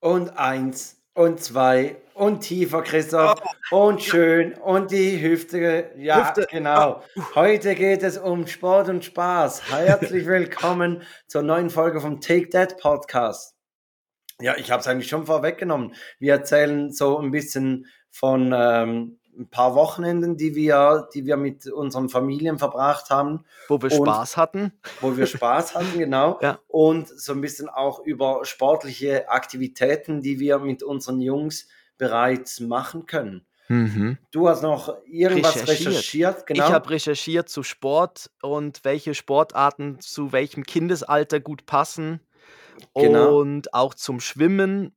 und eins und zwei und tiefer, Christoph, Oh, und schön und die Hüfte. Ja, Hüfte. genau. Oh, Heute geht es um Sport und Spaß. Herzlich willkommen zur neuen Folge vom Take That Podcast. Ja, ich habe es eigentlich schon vorweggenommen. Wir erzählen so ein bisschen von ähm, ein paar Wochenenden, die wir, die wir mit unseren Familien verbracht haben wo wir und Spaß hatten. wo wir Spaß hatten, genau. Ja. Und so ein bisschen auch über sportliche Aktivitäten, die wir mit unseren Jungs bereits machen können. Mhm. Du hast noch irgendwas Recherchiert. recherchiert, genau. Ich habe recherchiert zu Sport und welche Sportarten zu welchem Kindesalter gut passen. Genau. Und auch zum Schwimmen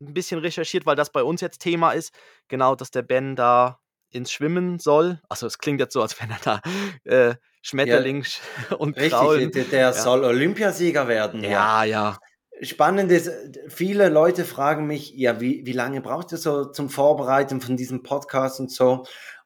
ein bisschen recherchiert, weil das bei uns jetzt Thema ist. Genau, dass der Ben da ins Schwimmen soll. Also es klingt jetzt so, als wenn er da äh, Schmetterling sch- und Richtig, Kraulen. der, der Ja. soll Olympiasieger werden. hier. Ja, ja. Spannend ist, viele Leute fragen mich, ja, wie, wie lange braucht ihr so zum Vorbereiten von diesem Podcast und so?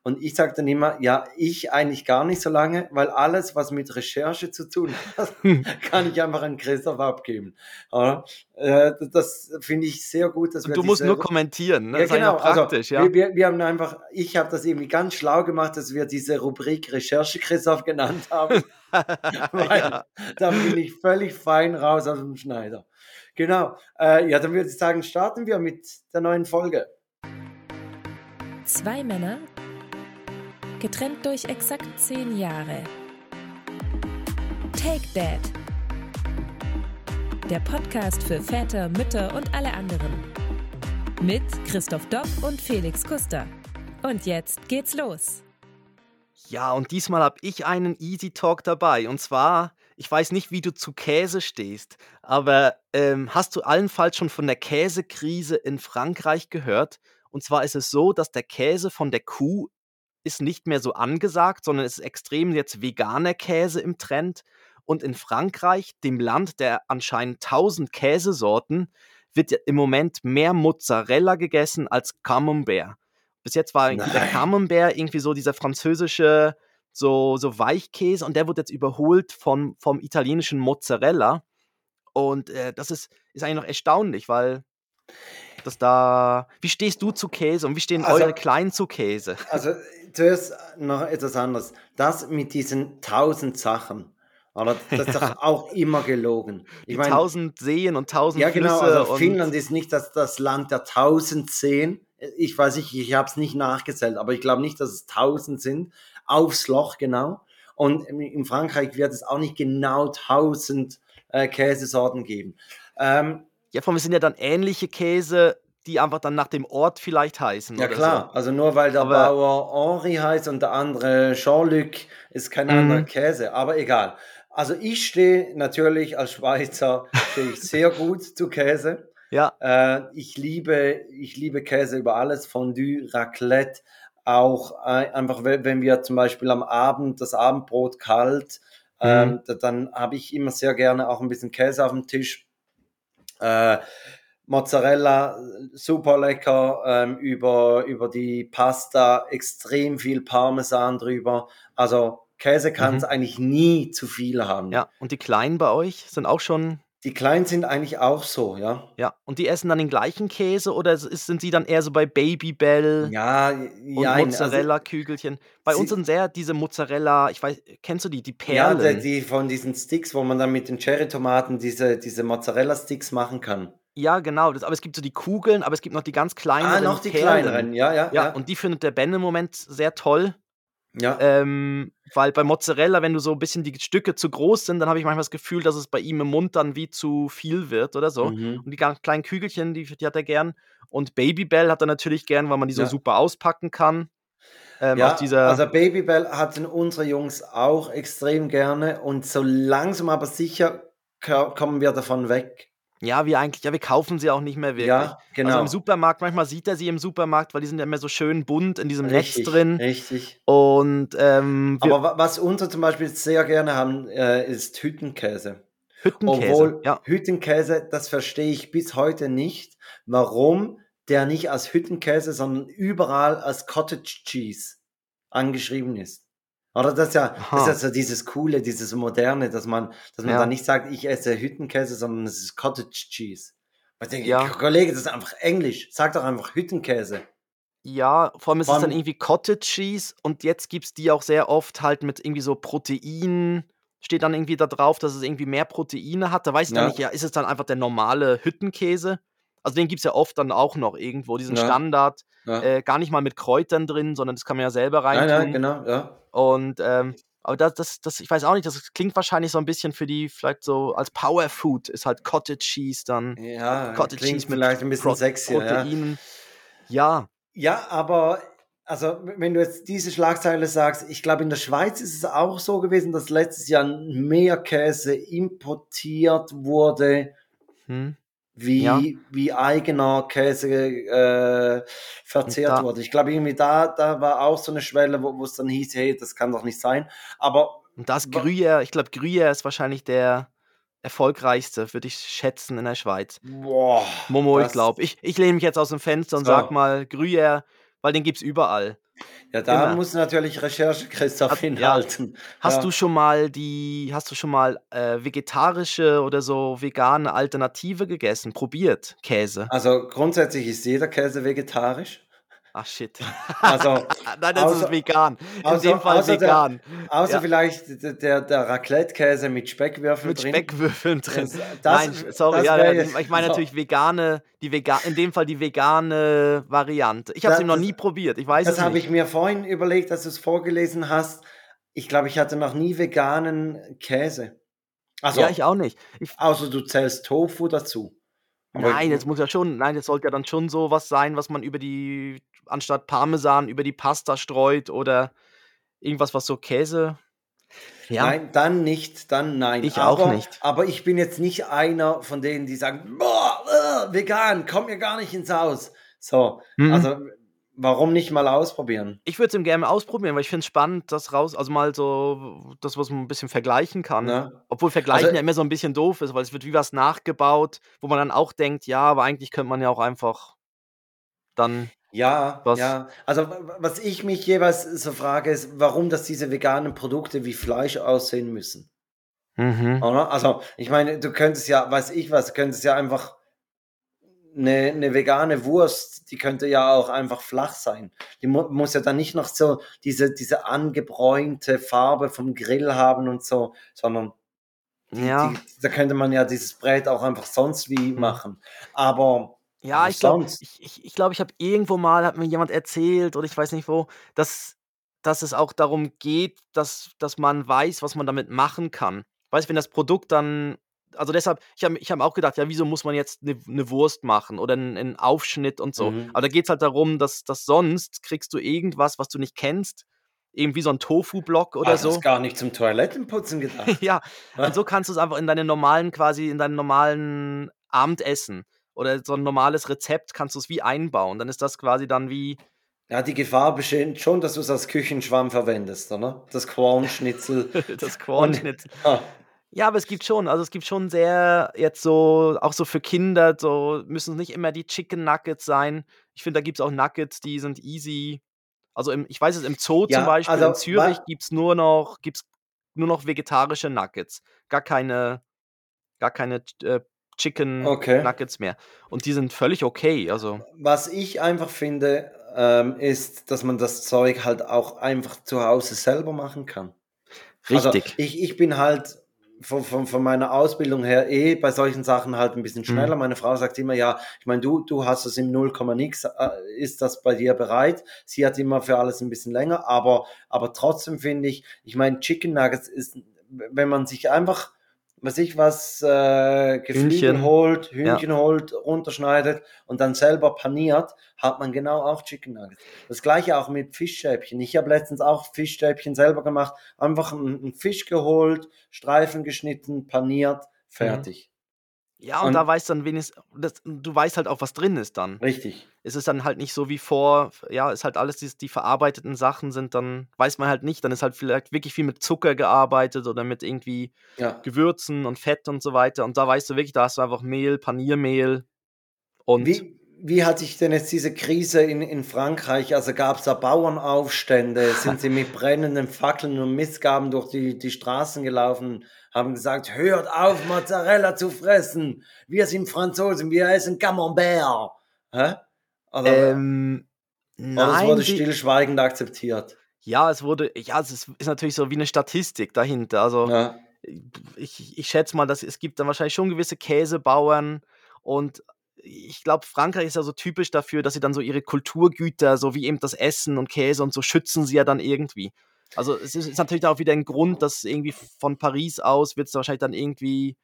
Und ich sage dann immer, ja, ich eigentlich gar nicht so lange, weil alles, was mit Recherche zu tun hat, kann ich einfach an Christoph abgeben. Ja, äh, das finde ich sehr gut, dass Und wir du musst nur kommentieren. Ne? ja, das ist genau. einfach praktisch, also, ja. wir, wir, wir haben einfach, ich habe das irgendwie ganz schlau gemacht, dass wir diese Rubrik Recherche Christoph genannt haben. Weil ja. da bin ich völlig fein raus aus dem Schneider. Genau. Äh, ja, dann würde ich sagen, starten wir mit der neuen Folge. Zwei Männer, getrennt durch exakt zehn Jahre. Take Dad. Der Podcast für Väter, Mütter und alle anderen. Mit Christoph Dopp und Felix Kuster. Und jetzt geht's los. Ja, und diesmal habe ich einen Easy Talk dabei. Und zwar, ich weiß nicht, wie du zu Käse stehst, aber ähm, hast du allenfalls schon von der Käsekrise in Frankreich gehört? Und zwar ist es so, dass der Käse von der Kuh ist nicht mehr so angesagt, sondern es ist extrem jetzt veganer Käse im Trend. Und in Frankreich, dem Land der anscheinend 1000 Käsesorten, wird im Moment mehr Mozzarella gegessen als Camembert. Bis jetzt war irgendwie der Nein. Camembert irgendwie so dieser französische, so, so Weichkäse und der wird jetzt überholt von, vom italienischen Mozzarella. Und äh, das ist, ist eigentlich noch erstaunlich, weil das da. Wie stehst du zu Käse und wie stehen Also- eure Kleinen zu Käse? Also zuerst noch etwas anderes. Das mit diesen tausend Sachen, oder? Das ist doch auch immer gelogen. Ich meine, tausend Seen und tausend ja genau, Flüsse also Finnland ist nicht das, das Land der tausend Seen. Ich weiß nicht, ich habe es nicht nachgezählt, aber ich glaube nicht, dass es tausend sind. Aufs Loch genau. Und in- Frankreich wird es auch nicht genau tausend äh, Käsesorten geben. Ähm, ja, von wir sind ja dann ähnliche Käse, die einfach dann nach dem Ort vielleicht heißen. Ja klar, also nur weil der Aber- Bauer Henri heißt und der andere Jean-Luc, ist kein Mhm. anderer Käse, aber egal. Also ich stehe natürlich als Schweizer stehe ich sehr gut zu Käse. So. Ja, Äh, ich liebe ich liebe Käse über alles, Fondue, Raclette, auch äh, einfach wenn wir zum Beispiel am Abend das Abendbrot kalt, ähm, Mhm. da, dann habe ich immer sehr gerne auch ein bisschen Käse auf dem Tisch. Äh, Mozzarella, super lecker, ähm, über, über die Pasta extrem viel Parmesan drüber. Also Käse kann es Mhm. eigentlich nie zu viel haben. ja. Und die Kleinen bei euch sind auch schon. Die Kleinen sind eigentlich auch so, ja. Ja, und die essen dann den gleichen Käse oder sind sie dann eher so bei Babybell Ja, ja, also, Mozzarella-Kügelchen? Bei uns sind sehr diese Mozzarella, ich weiß, kennst du die, die ja, Perlen? die, die von diesen Sticks, wo man dann mit den Cherry-Tomaten diese, diese Mozzarella-Sticks machen kann. Ja, genau. Das, aber es gibt so die Kugeln, aber es gibt noch die ganz kleineren Ah, noch die Perlen. kleineren, ja, ja, Ja, ja. und die findet der Ben im Moment sehr toll. ja. Ähm, weil bei Mozzarella, wenn du so ein bisschen die Stücke zu groß sind, dann habe ich manchmal das Gefühl, dass es bei ihm im Mund dann wie zu viel wird oder so. Mhm. Und die ganz kleinen Kügelchen, die, die hat er gern. Und Babybell hat er natürlich gern, weil man die so Ja. super auspacken kann. Ähm, Ja, also Babybell hatten unsere Jungs auch extrem gerne und so langsam aber sicher ko- kommen wir davon weg. Ja, wie eigentlich, ja, wir kaufen sie auch nicht mehr wirklich. Ja, genau. Also im Supermarkt, manchmal sieht er sie im Supermarkt, weil die sind ja immer so schön bunt in diesem richtig, Netz drin. Richtig. Und ähm, wir, Aber wa- was unsere zum Beispiel sehr gerne haben, äh, ist Hüttenkäse. Hüttenkäse. Obwohl ja. Hüttenkäse, das verstehe ich bis heute nicht, warum der nicht als Hüttenkäse, sondern überall als Cottage Cheese angeschrieben ist. Oder das ist ja, das ist ja so dieses Coole, dieses Moderne, dass man, dass man Ja. da nicht sagt, ich esse Hüttenkäse, sondern es ist Cottage Cheese. Ich denke, Ja. Kollege, das ist einfach Englisch. Sag doch einfach Hüttenkäse. Ja, vor allem ist es dann irgendwie Cottage Cheese und jetzt gibt's die auch sehr oft halt mit irgendwie so Protein steht dann irgendwie da drauf, dass es irgendwie mehr Proteine hat. Da weiß ich dann Ja. nicht, ja, ist es dann einfach der normale Hüttenkäse? Also den gibt's ja oft dann auch noch irgendwo, diesen Ja. Standard, Ja. äh, gar nicht mal mit Kräutern drin, sondern das kann man ja selber nein, reintun. nein, genau, ja. Und ähm, aber das, das, das, ich weiß auch nicht, das klingt wahrscheinlich so ein bisschen für die, vielleicht so als Power Food ist halt Cottage Cheese dann. Ja, Cottage klingt Cheese mit vielleicht ein bisschen Pro sexier, ja. Proteinen. Ja. Ja, aber also wenn du jetzt diese Schlagzeile sagst, ich glaube in der Schweiz ist es auch so gewesen, dass letztes Jahr mehr Käse importiert wurde, Hm. Wie, Ja. wie eigener Käse äh, verzehrt da- wurde. Ich glaube irgendwie da, da war auch so eine Schwelle, wo es dann hieß, hey, das kann doch nicht sein. Aber Und das Gruyère, ich glaube, Gruyère ist wahrscheinlich der erfolgreichste, würde ich schätzen, in der Schweiz. boah, Momo, ich glaube. Ich, ich lehne mich jetzt aus dem Fenster und So. sag mal Gruyère, weil den gibt's überall. Ja, da immer. muss natürlich Recherche Christoph Hat- ja. hinhalten. Hast Ja. du schon mal die, hast du schon mal äh, vegetarische oder so vegane Alternative gegessen? Probiert Käse? Also grundsätzlich ist jeder Käse vegetarisch. Ach shit. Also Nein, das außer- ist vegan. In außer- dem Fall außer der- vegan. Außer Ja. vielleicht der, der, der Raclette-Käse mit Speckwürfeln Mit drin. Speckwürfeln drin. Das- Nein, sorry, ja, ja, ich meine so. natürlich vegane, die vega in dem Fall die vegane Variante. Ich habe es eben noch nie probiert. Ich weiß Das habe ich mir vorhin überlegt, dass du es vorgelesen hast. Ich glaube, ich hatte noch nie veganen Käse. Also, ja, ich auch nicht. Ich, außer du zählst Tofu dazu. Aber- nein, jetzt muss ja schon, nein, jetzt sollte ja dann schon so was sein, was man über die, anstatt Parmesan, über die Pasta streut oder irgendwas, was so Käse. Ja, Nein, dann nicht, dann nein. Ich aber, auch nicht. Aber ich bin jetzt nicht einer von denen, die sagen, boah, äh, vegan, komm mir gar nicht ins Haus. So, Mhm. also warum nicht mal ausprobieren? ich würde es gerne ausprobieren, weil ich finde es spannend, das raus, also mal so, das, was man ein bisschen vergleichen kann. Ne? Obwohl Vergleichen Also- ja immer so ein bisschen doof ist, weil es wird wie was nachgebaut, wo man dann auch denkt, ja, aber eigentlich könnte man ja auch einfach dann. Ja, Was- ja. Also was ich mich jeweils so frage, ist, warum dass diese veganen Produkte wie Fleisch aussehen müssen. Mhm. Also ich meine, du könntest ja, weiß ich was, du könntest ja einfach eine, eine vegane Wurst, die könnte ja auch einfach flach sein. Die mu muss ja dann nicht noch so diese, diese angebräunte Farbe vom Grill haben und so, sondern Ja. die, da könnte man ja dieses Brät auch einfach sonst wie machen. Aber Ja, ich glaube, ich, ich, ich, glaub, ich habe irgendwo mal, hat mir jemand erzählt, oder ich weiß nicht wo, dass, dass es auch darum geht, dass, dass man weiß, was man damit machen kann. Weißt du, wenn das Produkt dann, also deshalb, ich habe ich hab auch gedacht, ja, wieso muss man jetzt eine ne Wurst machen oder einen, einen Aufschnitt und so. Mhm. Aber da geht es halt darum, dass, dass sonst kriegst du irgendwas, was du nicht kennst, irgendwie so ein Tofu-Block oder Ah, so. Das ist gar nicht zum Toilettenputzen gedacht. Ja, und so kannst du es einfach in deine normalen, quasi in deinen normalen Abendessen oder so ein normales Rezept kannst du es wie einbauen. Dann ist das quasi dann wie, Ja, die Gefahr besteht schon, dass du es als Küchenschwamm verwendest, oder? Das Kornschnitzel. das Kornschnitzel. Ah, Ja, aber es gibt schon, also es gibt schon sehr jetzt so, auch so für Kinder, so müssen es nicht immer die Chicken Nuggets sein. Ich finde, da gibt es auch Nuggets, die sind easy. Also im, ich weiß es, im Zoo Ja, zum Beispiel, also in Zürich gibt es nur noch, gibt's nur noch vegetarische Nuggets. Gar keine, gar keine äh, Chicken Okay. Nuggets mehr. Und die sind völlig okay. Also, Was ich einfach finde, ähm, ist, dass man das Zeug halt auch einfach zu Hause selber machen kann. Also richtig. ich, ich bin halt von, von, von meiner Ausbildung her eh bei solchen Sachen halt ein bisschen schneller. Mhm. Meine Frau sagt immer, ja, ich meine, du, du hast es im 0, nix, äh, ist das bei dir bereit? Sie hat immer für alles ein bisschen länger, aber, aber trotzdem finde ich, ich meine, Chicken Nuggets ist, wenn man sich einfach, weiß ich was, äh, Geflügel Hühnchen. holt, Hühnchen holt, runterschneidet und dann selber paniert, hat man genau auch Chicken Nuggets. Das gleiche auch mit Fischstäbchen. Ich habe letztens auch Fischstäbchen selber gemacht. Einfach einen, einen Fisch geholt, Streifen geschnitten, paniert, fertig. Ja, und, und- da weißt dann wenigstens, das, du weißt halt auch, was drin ist dann. Richtig. Es ist dann halt nicht so wie vor, ja, ist halt alles, die, die verarbeiteten Sachen sind dann, weiß man halt nicht, dann ist halt vielleicht wirklich viel mit Zucker gearbeitet oder mit irgendwie Ja. Gewürzen und Fett und so weiter. Und da weißt du wirklich, da hast du einfach Mehl, Paniermehl und Wie, wie hat sich denn jetzt diese Krise in, in Frankreich, also gab es da Bauernaufstände, sind sie mit brennenden Fackeln und Missgaben durch die, die Straßen gelaufen, haben gesagt, hört auf, Mozzarella zu fressen, wir sind Franzosen, wir essen Camembert. Hä? Also, ähm, nein, oder es wurde stillschweigend akzeptiert. Ja, es wurde, ja, es ist, ist natürlich so wie eine Statistik dahinter. Also ja. ich, ich schätze mal, dass es gibt dann wahrscheinlich schon gewisse Käsebauern und ich glaube, Frankreich ist ja so typisch dafür, dass sie dann so ihre Kulturgüter, so wie eben das Essen und Käse und so, schützen sie ja dann irgendwie. Also es ist, ist natürlich auch wieder ein Grund, dass irgendwie von Paris aus wird es wahrscheinlich dann irgendwie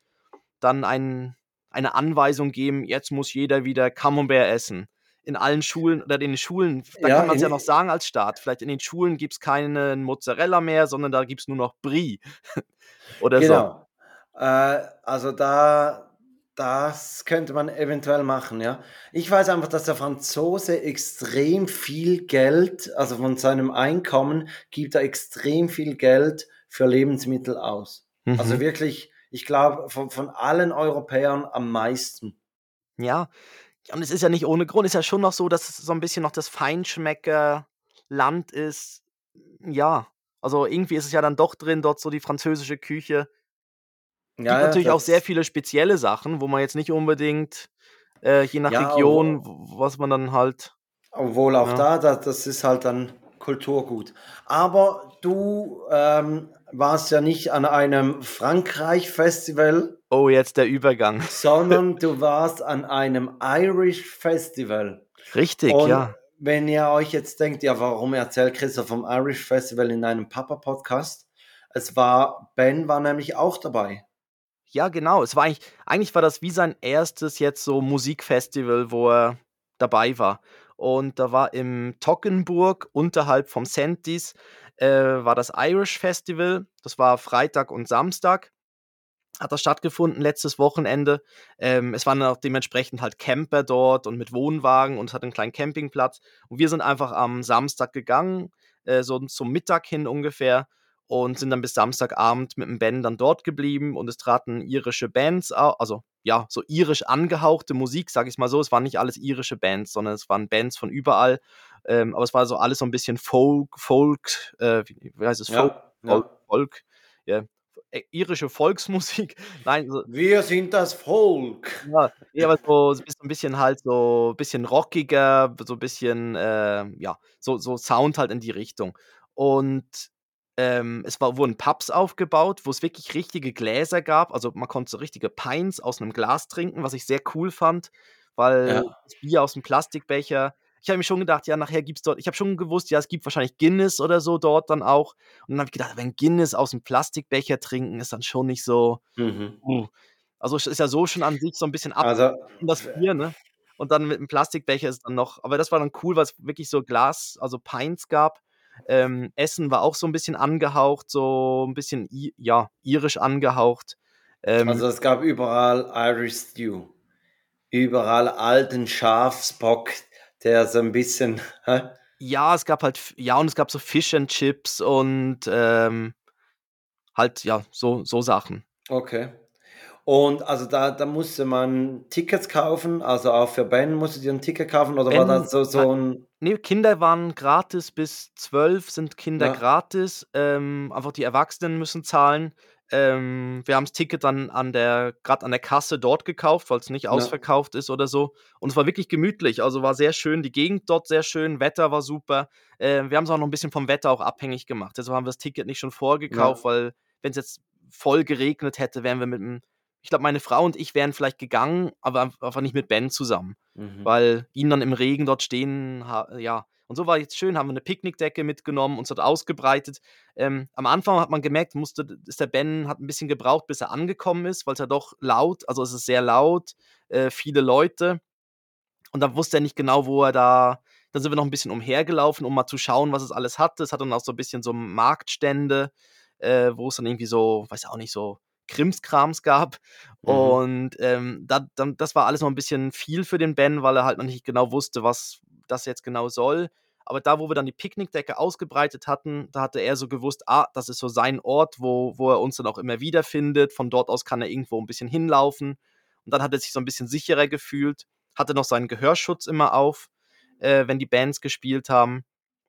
dann ein, eine Anweisung geben, jetzt muss jeder wieder Camembert essen. In allen Schulen oder in den Schulen, da ja, kann man es ja noch sagen als Staat, vielleicht in den Schulen gibt es keinen Mozzarella mehr, sondern da gibt es nur noch Brie. oder genau. so. Äh, also da, das könnte man eventuell machen, ja. Ich weiß einfach, dass der Franzose extrem viel Geld, also von seinem Einkommen, gibt er extrem viel Geld für Lebensmittel aus. Mhm. Also wirklich, ich glaube, von, von allen Europäern am meisten. Ja, und es ist ja nicht ohne Grund, es ist ja schon noch so, dass es so ein bisschen noch das Feinschmecker-Land ist. Ja, also irgendwie ist es ja dann doch drin, dort so die französische Küche Gibt ja, natürlich auch sehr viele spezielle Sachen, wo man jetzt nicht unbedingt, äh, je nach ja, Region, was man dann halt. Obwohl auch ja. da, das, das ist halt dann Kulturgut. Aber du ähm, warst ja nicht an einem Frankreich-Festival. Oh, jetzt der Übergang. Sondern du warst an einem Irish Festival. Richtig, Und ja. Wenn ihr euch jetzt denkt, ja, warum erzählt Christoph vom Irish Festival in einem Papa-Podcast? Es war, Ben war nämlich auch dabei. Ja, genau. Es war eigentlich, eigentlich war das wie sein erstes jetzt so Musikfestival, wo er dabei war. Und da war im Toggenburg unterhalb vom Sentis äh, war das Irish Festival. Das war Freitag und Samstag. Hat das stattgefunden letztes Wochenende. Ähm, es waren auch dementsprechend halt Camper dort und mit Wohnwagen und es hat einen kleinen Campingplatz. Und wir sind einfach am Samstag gegangen, äh, so zum Mittag hin ungefähr und sind dann bis Samstagabend mit dem Ben dann dort geblieben und es traten irische Bands, also ja, so irisch angehauchte Musik, sag ich mal so. Es waren nicht alles irische Bands, sondern es waren Bands von überall. Ähm, aber es war so alles so ein bisschen Folk, Folk, äh, wie, wie, heißt es? Folk, ja, Folk, ja. Folk ja. Äh, irische Volksmusik. Nein, so, wir sind das Volk. Ja, ja aber so, so ein bisschen halt so ein bisschen rockiger, so ein bisschen, äh, ja, so, so Sound halt in die Richtung. Und ähm, es war, wurden Pubs aufgebaut, wo es wirklich richtige Gläser gab. Also man konnte so richtige Pints aus einem Glas trinken, was ich sehr cool fand, weil ja. das Bier aus dem Plastikbecher. Ich habe mir schon gedacht, ja, nachher gibt es dort, ich habe schon gewusst, ja, es gibt wahrscheinlich Guinness oder so dort dann auch. Und dann habe ich gedacht, wenn Guinness aus dem Plastikbecher trinken, ist dann schon nicht so. Mhm. Uh. Also ist ja so schon an sich so ein bisschen ab also, das Bier, ne? Und dann mit dem Plastikbecher ist dann noch, aber das war dann cool, weil es wirklich so Glas, also Pints gab. Ähm, Essen war auch so ein bisschen angehaucht, so ein bisschen ja, irisch angehaucht. Ähm, also es gab überall Irish Stew. Überall alten Schafsbock, der so ein bisschen. Hä? Ja, es gab halt, ja, und es gab so Fish and Chips und ähm, halt, ja, so, so Sachen. Okay. Und also da, da musste man Tickets kaufen, also auch für Ben musste ihr ein Ticket kaufen oder ben, war das so, so ein. Nee, Kinder waren gratis bis zwölf sind Kinder ja. gratis. Ähm, einfach die Erwachsenen müssen zahlen. Ähm, wir haben das Ticket dann an der, gerade an der Kasse dort gekauft, weil es nicht ja. ausverkauft ist oder so. Und es war wirklich gemütlich, also war sehr schön, die Gegend dort sehr schön, Wetter war super. Äh, wir haben es auch noch ein bisschen vom Wetter auch abhängig gemacht. Deshalb haben wir das Ticket nicht schon vorgekauft, ja. weil wenn es jetzt voll geregnet hätte, wären wir mit einem ich glaube, meine Frau und ich wären vielleicht gegangen, aber einfach nicht mit Ben zusammen, mhm. weil ihn dann im Regen dort stehen, ja. Und so war jetzt schön, haben wir eine Picknickdecke mitgenommen, uns dort ausgebreitet. Ähm, am Anfang hat man gemerkt, musste, ist der Ben hat ein bisschen gebraucht, bis er angekommen ist, weil es ja doch laut, also es ist sehr laut, äh, viele Leute. Und da wusste er nicht genau, wo er da. Dann sind wir noch ein bisschen umhergelaufen, um mal zu schauen, was es alles hatte. Es hat dann auch so ein bisschen so Marktstände, äh, wo es dann irgendwie so, weiß auch nicht, so Krimskrams gab. Mhm. Und ähm, da, da, das war alles noch ein bisschen viel für den Ben, weil er halt noch nicht genau wusste, was das jetzt genau soll. Aber da, wo wir dann die Picknickdecke ausgebreitet hatten, da hatte er so gewusst, ah, das ist so sein Ort, wo, wo er uns dann auch immer wiederfindet. Von dort aus kann er irgendwo ein bisschen hinlaufen. Und dann hat er sich so ein bisschen sicherer gefühlt. hatte noch seinen Gehörschutz immer auf, äh, wenn die Bands gespielt haben.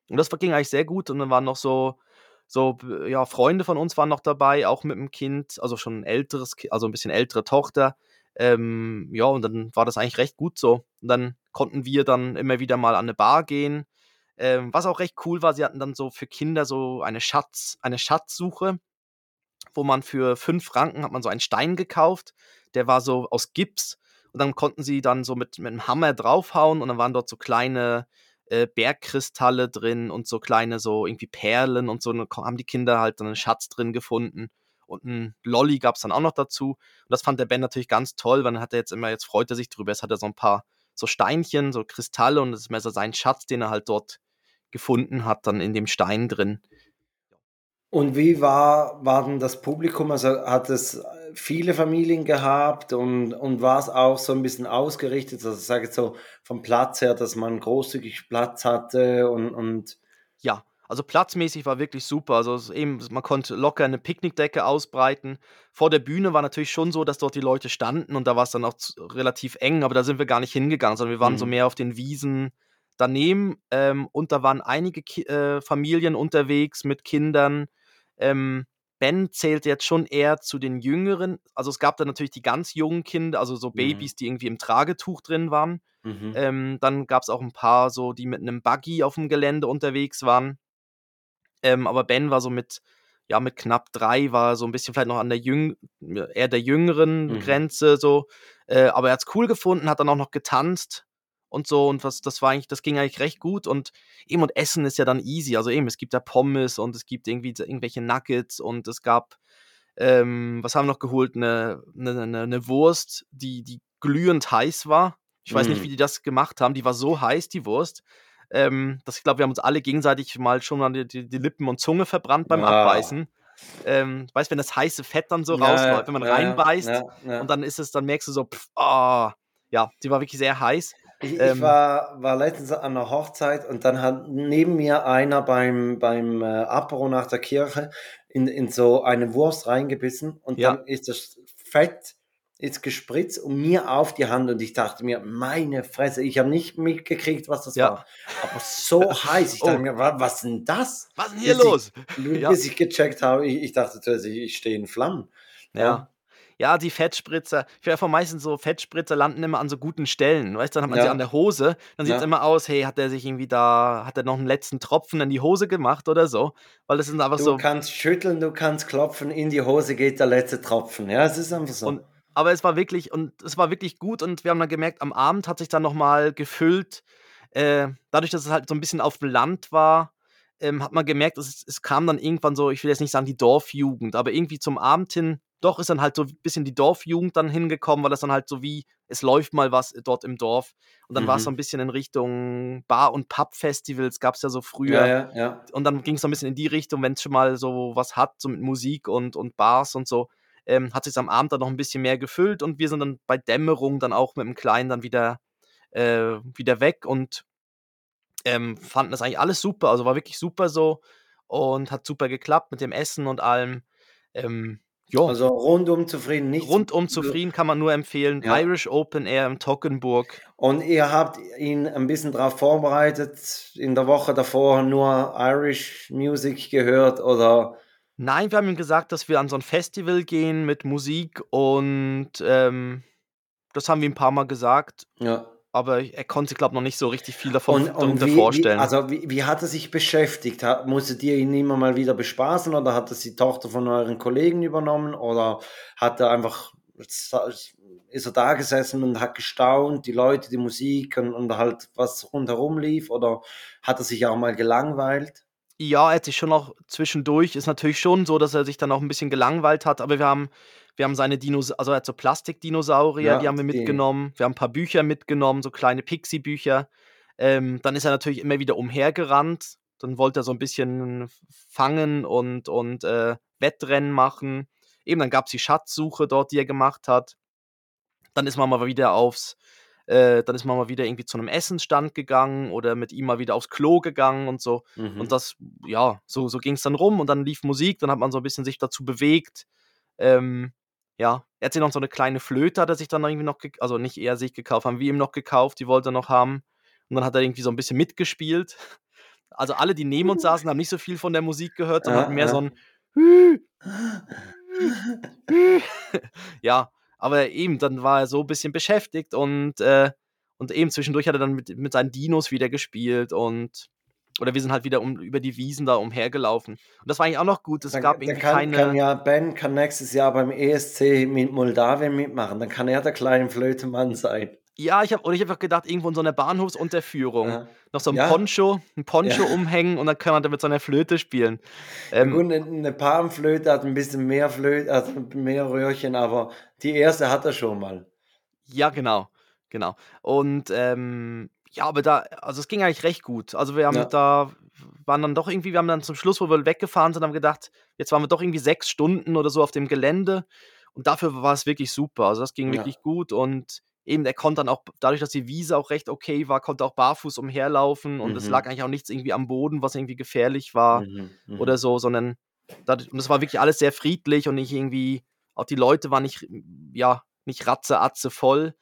Und das ging eigentlich sehr gut. Und dann waren noch so, so, ja, Freunde von uns waren noch dabei, auch mit dem Kind, also schon ein älteres, also ein bisschen ältere Tochter. Ähm, ja, und dann war das eigentlich recht gut so. Und dann konnten wir dann immer wieder mal an eine Bar gehen. Ähm, was auch recht cool war, sie hatten dann so für Kinder so eine Schatz, eine Schatzsuche, wo man für fünf Franken hat man so einen Stein gekauft, der war so aus Gips und dann konnten sie dann so mit, mit einem Hammer draufhauen und dann waren dort so kleine äh, Bergkristalle drin und so kleine so irgendwie Perlen und so und haben die Kinder halt dann einen Schatz drin gefunden und ein Lolly gab es dann auch noch dazu. Und das fand der Ben natürlich ganz toll, weil dann hat er jetzt immer, jetzt freut er sich drüber. Jetzt hat er so ein paar so Steinchen, so Kristalle und das ist mehr so sein Schatz, den er halt dort gefunden hat, dann in dem Stein drin. Und wie war, war denn das Publikum? Also hat es viele Familien gehabt und, und war es auch so ein bisschen ausgerichtet, also ich sage jetzt so vom Platz her, dass man großzügig Platz hatte und, und ja, also platzmäßig war wirklich super. Also eben, man konnte locker eine Picknickdecke ausbreiten. Vor der Bühne war natürlich schon so, dass dort die Leute standen und da war es dann auch relativ eng, aber da sind wir gar nicht hingegangen, sondern wir waren mhm. so mehr auf den Wiesen daneben ähm, und da waren einige Ki äh, Familien unterwegs mit Kindern. Ähm, Ben zählt jetzt schon eher zu den Jüngeren. Also es gab da natürlich die ganz jungen Kinder, also so mhm. Babys, mhm. die irgendwie im Tragetuch drin waren. Mhm. Ähm, dann gab es auch ein paar so, die mit einem Buggy auf dem Gelände unterwegs waren. Ähm, aber Ben war so mit, ja, mit knapp drei, war so ein bisschen vielleicht noch an der Jüng eher der jüngeren mhm. Grenze so. Äh, aber er hat es cool gefunden, hat dann auch noch getanzt und so und was, das war eigentlich, das ging eigentlich recht gut und eben und Essen ist ja dann easy. Also eben, es gibt da Pommes und es gibt irgendwie irgendwelche Nuggets und es gab, ähm, was haben wir noch geholt? Eine, eine, eine, eine Wurst, die, die glühend heiß war. Ich weiß nicht, wie die das gemacht haben. Die war so heiß, die Wurst. Ähm, dass ich glaube, wir haben uns alle gegenseitig mal schon mal die, die, die Lippen und Zunge verbrannt beim ja. Abbeißen. Ähm, weißt wenn das heiße Fett dann so ja, rausläuft, wenn man ja, reinbeißt ja, und dann ist es, dann merkst du so, pff, oh, ja, die war wirklich sehr heiß. Ich, ähm, ich war, war letztens an einer Hochzeit und dann hat neben mir einer beim, beim äh, Apero nach der Kirche in, in so eine Wurst reingebissen und dann ist das Fett ist gespritzt und mir auf die Hand und ich dachte mir, meine Fresse, ich habe nicht mitgekriegt, was das ja. war. Aber so heiß. Ich dachte oh. mir, was, was denn das? Was ist denn hier bis los? Ich, ja. Bis ich gecheckt habe, ich, ich dachte, ich, ich stehe in Flammen. Ja. Ja. Die Fettspritzer. Ich werfe meistens so Fettspritzer landen immer an so guten Stellen. Weißt du, dann hat man ja. sie an der Hose. Dann sieht es ja. immer aus, hey, hat er sich irgendwie da, hat er noch einen letzten Tropfen in die Hose gemacht oder so? Weil das sind einfach du so. Du kannst schütteln, du kannst klopfen, in die Hose geht der letzte Tropfen. Ja, es ist einfach so. Und aber es war wirklich, und es war wirklich gut und wir haben dann gemerkt, am Abend hat sich dann nochmal gefüllt. Äh, dadurch, dass es halt so ein bisschen auf dem Land war, ähm, hat man gemerkt, es, es kam dann irgendwann so, ich will jetzt nicht sagen die Dorfjugend, aber irgendwie zum Abend hin, doch ist dann halt so ein bisschen die Dorfjugend dann hingekommen, weil das dann halt so wie, es läuft mal was dort im Dorf. Und dann mhm. war es so ein bisschen in Richtung Bar- und Pub-Festivals, gab es ja so früher. Ja, ja, ja. Und dann ging es so ein bisschen in die Richtung, wenn es schon mal so was hat, so mit Musik und, und Bars und so ähm, hat sich am Abend dann noch ein bisschen mehr gefüllt und wir sind dann bei Dämmerung dann auch mit dem Kleinen dann wieder, äh, wieder weg und ähm, fanden das eigentlich alles super, also war wirklich super so und hat super geklappt mit dem Essen und allem. Ähm, jo. Also rundum zufrieden, nicht? Rundum zufrieden kann man nur empfehlen. Ja. Irish Open Air im Toggenburg. Und ihr habt ihn ein bisschen darauf vorbereitet, in der Woche davor nur Irish Music gehört oder Nein, wir haben ihm gesagt, dass wir an so ein Festival gehen mit Musik und ähm, das haben wir ihm ein paar Mal gesagt. Ja. Aber er konnte sich, glaube ich, noch nicht so richtig viel davon und, und wie, vorstellen. Wie, also, wie, wie, hat er sich beschäftigt? Hat, musstet ihr ihn immer mal wieder bespaßen oder hat das die Tochter von euren Kollegen übernommen oder hat er einfach, ist er da gesessen und hat gestaunt, die Leute, die Musik und, und halt was rundherum lief oder hat er sich auch mal gelangweilt? Ja, er hat sich schon auch zwischendurch ist natürlich schon so, dass er sich dann auch ein bisschen gelangweilt hat, aber wir haben wir haben seine Dinos also er hat so Plastikdinosaurier, Ja, die haben wir die mitgenommen. Wir haben ein paar Bücher mitgenommen, so kleine Pixie-Bücher. Ähm, dann ist er natürlich immer wieder umhergerannt. Dann wollte er so ein bisschen fangen und und, äh, Wettrennen machen. Eben, dann gab's die Schatzsuche dort, die er gemacht hat. Dann ist man mal wieder aufs äh, dann ist man mal wieder irgendwie zu einem Essensstand gegangen oder mit ihm mal wieder aufs Klo gegangen und so. Mhm. Und das, ja, so, so ging es dann rum und dann lief Musik, dann hat man so ein bisschen sich dazu bewegt. Ähm, Ja, er hat sich noch so eine kleine Flöte hat er sich dann irgendwie noch also nicht er sich gekauft, haben wir ihm noch gekauft, die wollte er noch haben. Und dann hat er irgendwie so ein bisschen mitgespielt. Also alle, die neben uns saßen, haben nicht so viel von der Musik gehört, sondern Ja, hatten mehr ja. so 'n Ja, aber eben, dann war er so 'n bisschen beschäftigt und, äh und eben zwischendurch hat er dann mit mit seinen Dinos wieder gespielt und oder wir sind halt wieder um über die Wiesen da umhergelaufen. Und das war eigentlich auch noch gut. Es Dann gab irgendwie kann kann keine ja Ben kann nächstes Jahr beim ESC mit Moldawien mitmachen. Dann kann er der kleine Flötemann sein. Ja, ich habe oder ich habe auch gedacht, irgendwo in so 'ner Bahnhofsunterführung Aha. noch so 'n Ja. Poncho 'n Poncho Ja. umhängen und dann kann er da mit seiner Flöte spielen. Ja Ähm gut, 'ne 'ne Panflöte hat 'n bisschen mehr Flöt also mehr Röhrchen, aber die erste hat er schon mal. Ja, genau, genau. Und, ähm, ja, aber da also es ging eigentlich recht gut. Also wir haben Ja. da waren dann doch irgendwie wir haben dann zum Schluss, wo wir weggefahren sind, haben gedacht, jetzt waren wir doch irgendwie 6 Stunden oder so auf dem Gelände und dafür war es wirklich super. Also das ging Ja. wirklich gut und eben, er konnte dann auch dadurch, dass die Wiese auch recht okay war, konnte auch barfuß umherlaufen und es Mhm. lag eigentlich auch nichts irgendwie am Boden, was irgendwie gefährlich war Mhm, oder mhm. so, sondern dadurch und es war wirklich alles sehr friedlich und nicht irgendwie auch die Leute waren nicht ja, nicht ratze-atze voll.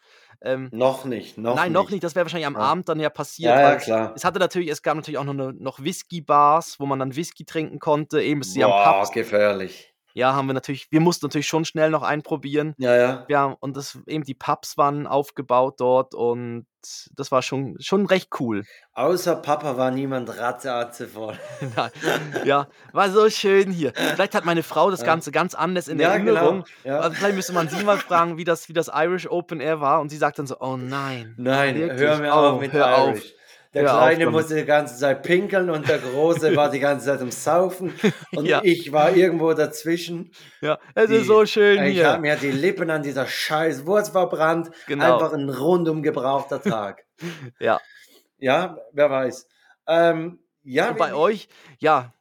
Ähm Noch nicht, noch Nein, noch nicht. nicht. Das wäre wahrscheinlich am Ja. Abend dann ja passiert, Ja, ja, klar. es hatte natürlich es gab natürlich auch noch 'ne noch Whisky-Bars, wo man dann Whisky trinken konnte. Eben, ist 'n Boah, Pub. gefährlich. Ja, haben wir natürlich wir mussten natürlich schon schnell noch einen probieren. Ja, ja. Ja, und das eben die Pubs waren aufgebaut dort und das war schon schon recht cool. Außer Papa war niemand ratze-atze voll. Nein. Ja, war so schön hier. Vielleicht hat meine Frau das Ja. Ganze ganz anders in Ja, Erinnerung. genau, ja. Also, vielleicht müsste man sie mal fragen, wie das wie das Irish Open Air war und sie sagt dann so: „Oh nein, Nein, wirklich? hör mir Oh, auf mit hör auf. Der auf Kleine damit.“ musste die ganze Zeit pinkeln und der Große war die ganze Zeit am Saufen und Ja. ich war irgendwo dazwischen. Ja, es ist Die so schön ich hier. habe mir die Lippen an dieser scheiß Wurst verbrannt. Genau. Einfach 'n rundum gebrauchter Tag. Ja. Ja, wer weiß. Ähm, ja, Und bei euch ja,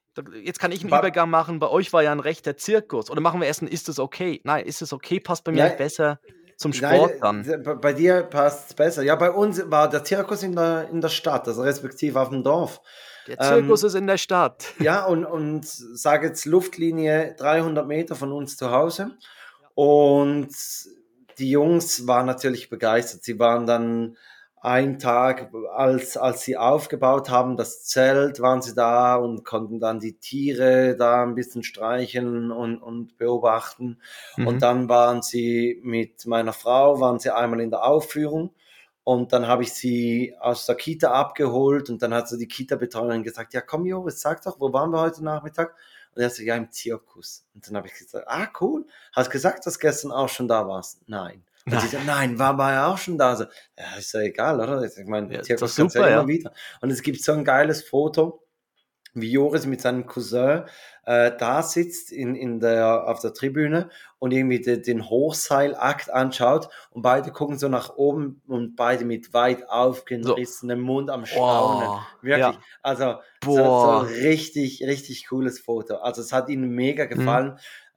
jetzt kann ich 'n Bei Übergang machen. Bei euch war ja 'n rechter Zirkus. Oder machen wir erst 'n „Ist es okay?“ Nein, „Ist es okay?“ passt bei mir Ja, besser zum Nein, Sport äh, dann. bei dir passt's besser. Ja, bei uns war der Zirkus in der in der Stadt, also respektive auf'm Dorf. Der Zirkus Ähm, ist in der Stadt. ja, und und sage jetzt Luftlinie 300 Meter von uns zu Hause. Und die Jungs waren natürlich begeistert. Sie waren dann einen Tag, als als sie aufgebaut haben, das Zelt, waren sie da und konnten dann die Tiere da 'n bisschen streicheln und und beobachten. Mhm. Und dann waren sie mit meiner Frau waren sie einmal in der Aufführung und dann habe ich sie aus der Kita abgeholt und dann hat so die Kita-Betreuerin gesagt: „Ja, komm Joris, sag doch, wo waren wir heute Nachmittag?“ Und er so: „Ja, im Zirkus.“ Und dann habe ich gesagt: „Ah, cool. Hast gesagt, dass gestern auch schon da warst?“ „Nein.“ Und sie Nein. so: „Nein, war war ja auch schon da.“ So: „Ja, ist ja egal, oder?“ Ich meine, Ja, Zirkus super, ja immer wieder. Und es gibt so 'n geiles Foto, wie Joris mit seinem Cousin, äh, da sitzt in in der auf der Tribüne und irgendwie de den Hochseilakt anschaut und beide gucken so nach oben und beide mit weit So. aufgerissenem Mund am Staunen. Oh, Wirklich. ja. Also, so so richtig, richtig cooles Foto. Also, es hat ihnen mega Mhm.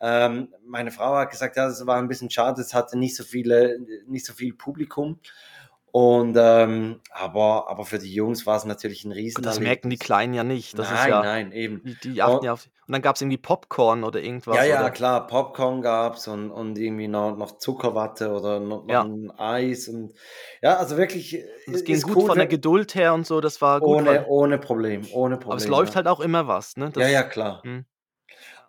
Ähm, meine Frau hat gesagt: „Ja, das war 'n bisschen schade, es hatte nicht so viele nicht so viel Publikum.“ Und, ähm, aber aber für die Jungs war's natürlich 'n Und das merken die. Kleinen ja nicht. Das ist Nein, ja nein, eben. die die achten ja Und auf und dann gab's irgendwie Popcorn oder Ja, irgendwas, ja, oder? klar, Popcorn gab's und und irgendwie noch noch Zuckerwatte oder no noch Ja. 'n Eis und ja, also wirklich, äh, es ging gut cool, von der Geduld her und so, das war gut, Ohne ohne Problem, ohne aber es Problem, läuft ja. halt auch immer was, ne? Ja, ja, Das klar. mhm.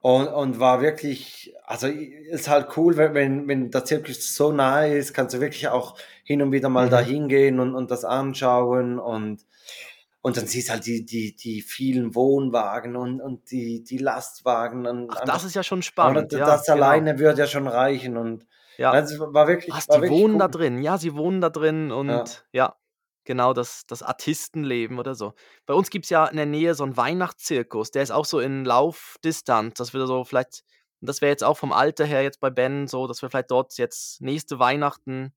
Und und war wirklich also, ist halt cool, wenn wenn wenn der Zirkus so nahe ist, kannst du wirklich auch hin und wieder mal Mhm. da hingehen und und das anschauen und und dann siehst halt die die die vielen Wohnwagen und und die die Lastwagen und Ach, das ist ja schon spannend. d Ja, das genau. alleine würde ja schon reichen und Ja. also, war wirklich Was, war die wirklich wohnen da cool. drin? Ja, sie wohnen da drin Ja. und ja, genau, das das Artistenleben oder so. Bei uns gibt's ja in der Nähe so 'n Weihnachtszirkus, der ist auch so in Laufdistanz, dass wir so vielleicht und das wäre jetzt auch vom Alter her jetzt bei Ben so, dass wir vielleicht dort jetzt nächste Weihnachten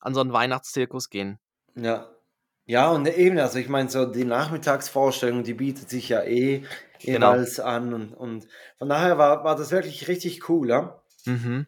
an so 'n Weihnachtszirkus gehen. Ja. Ja, und eben, also ich meine, so die Nachmittagsvorstellung, die bietet sich ja eh Genau. jeweils an und und von daher war war das wirklich richtig cool, ja. Mhm.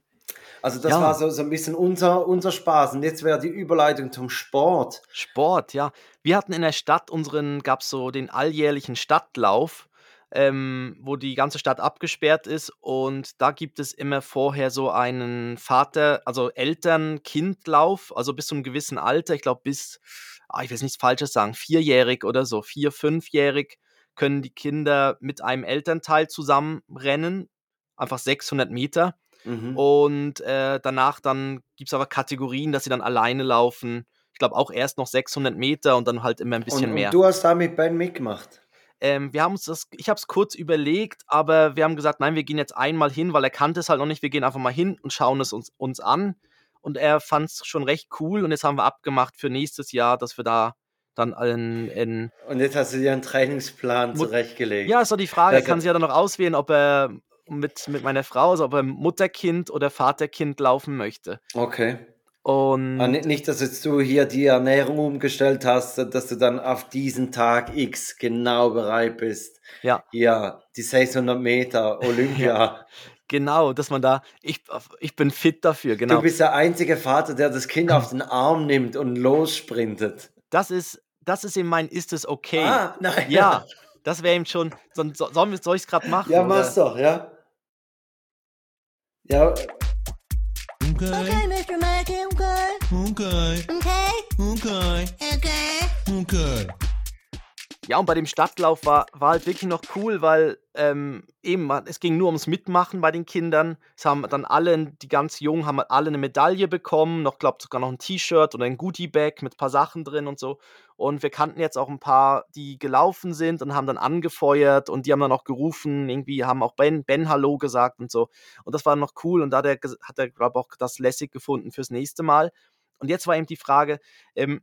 Also, das war Ja. so so 'n bisschen unser unser Spaß und jetzt wäre die Überleitung zum Sport. Sport, ja. Wir hatten in der Stadt unseren gab's so den alljährlichen Stadtlauf. ähm, wo die ganze Stadt abgesperrt ist und da gibt es immer vorher so einen Vater, also Eltern-Kind-Lauf, also bis zu einem gewissen Alter, ich glaube bis, ah, ich will nichts Falsches sagen, vierjährig oder so, vier, fünfjährig können die Kinder mit einem Elternteil zusammen rennen, einfach 600 Meter. Mhm. Und äh, danach dann gibt es aber Kategorien, dass sie dann alleine laufen. Ich glaube auch erst noch 600 Meter und dann halt immer ein bisschen und, mehr. Und du hast da mit Ben mitgemacht? Ähm, wir haben uns das, ich habe es kurz überlegt, aber wir haben gesagt, nein, wir gehen jetzt einmal hin, weil er kannte es halt noch nicht. Wir gehen einfach mal hin und schauen es uns, uns an. Und er fand es schon recht cool und jetzt haben wir abgemacht für nächstes Jahr, dass wir da dann in, in Und jetzt hast du dir einen Trainingsplan zurechtgelegt. Ja, ist doch die Frage. Er kann sich ja dann noch auswählen, ob er mit, mit meiner Frau, also ob er Mutterkind oder Vaterkind laufen möchte. Okay. Und ah, nicht, dass jetzt du hier die Ernährung umgestellt hast, dass du dann auf diesen Tag X genau bereit bist. Ja. Ja, die 600 Meter Olympia. Genau, dass man da, ich, ich bin fit dafür, genau. Du bist der einzige Vater, der das Kind auf den Arm nimmt und lossprintet. Das ist, das ist eben mein, ist es okay? Ah, nein. Ja, das wäre eben schon, soll, soll ich es gerade machen? Ja, mach's doch, ja. Ja, Okay. Okay, Mr. Mackey, okay. Okay. Okay. Okay. Okay. Okay. Ja, und bei dem Stadtlauf war, war halt wirklich noch cool, weil ähm, eben, es ging nur ums Mitmachen bei den Kindern. Es haben dann alle, die ganz Jungen, haben alle eine Medaille bekommen, noch, glaube sogar noch ein T-Shirt oder ein Goodie-Bag mit ein paar Sachen drin und so. Und wir kannten jetzt auch ein paar, die gelaufen sind und haben dann angefeuert und die haben dann auch gerufen, irgendwie haben auch Ben, ben Hallo gesagt und so. Und das war noch cool und da hat er, hat er glaube ich, auch das lässig gefunden fürs nächste Mal. Und jetzt war eben die Frage, ähm,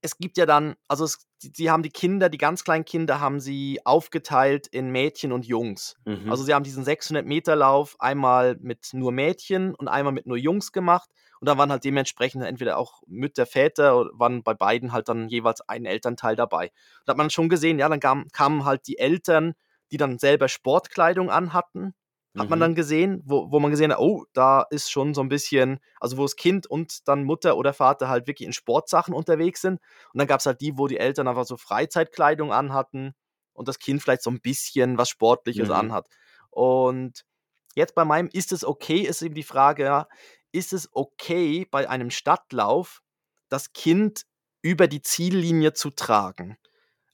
es gibt ja dann, also es, sie haben die Kinder, die ganz kleinen Kinder haben sie aufgeteilt in Mädchen und Jungs. Mhm. Also sie haben diesen 600 Meter Lauf einmal mit nur Mädchen und einmal mit nur Jungs gemacht. Und dann waren halt dementsprechend entweder auch Mütter, Väter, waren bei beiden halt dann jeweils ein Elternteil dabei. Da hat man schon gesehen, ja, dann kamen, kamen halt die Eltern, die dann selber Sportkleidung anhatten hat mhm. man dann gesehen, wo, wo man gesehen hat, oh, da ist schon so ein bisschen, also wo das Kind und dann Mutter oder Vater halt wirklich in Sportsachen unterwegs sind. Und dann gab es halt die, wo die Eltern einfach so Freizeitkleidung anhatten und das Kind vielleicht so ein bisschen was Sportliches mhm. anhat. Und jetzt bei meinem ist es okay, ist eben die Frage, ja, ist es okay bei einem Stadtlauf, das Kind über die Ziellinie zu tragen?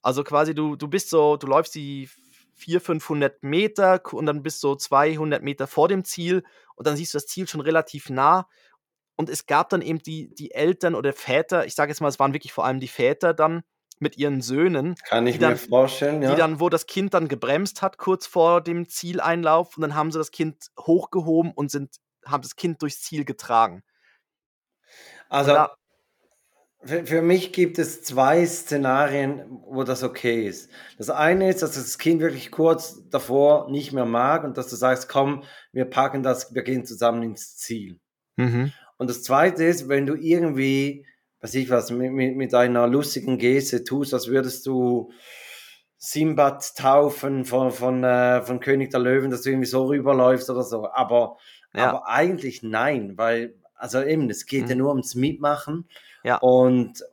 Also quasi, du, du bist so, du läufst die 400, 500 Meter und dann bist du so 200 Meter vor dem Ziel und dann siehst du das Ziel schon relativ nah. Und es gab dann eben die, die Eltern oder Väter, ich sage jetzt mal, es waren wirklich vor allem die Väter dann mit ihren Söhnen. Kann ich dann, mir vorstellen, ja. Die dann, wo das Kind dann gebremst hat, kurz vor dem Zieleinlauf und dann haben sie das Kind hochgehoben und sind, haben das Kind durchs Ziel getragen. Also, da, für, für mich gibt es zwei Szenarien, wo das okay ist. Das eine ist, dass das Kind wirklich kurz davor nicht mehr mag und dass du sagst, komm, wir packen das, wir gehen zusammen ins Ziel. Mhm. Und das zweite ist, wenn du irgendwie, weiß ich was, mit, mit, mit einer lustigen Geste tust, als würdest du Simbad taufen von, von, äh, von König der Löwen, dass du irgendwie so rüberläufst oder so. Aber, ja. aber eigentlich nein, weil, also eben, es geht mhm. ja nur ums Mitmachen. Ja. Und,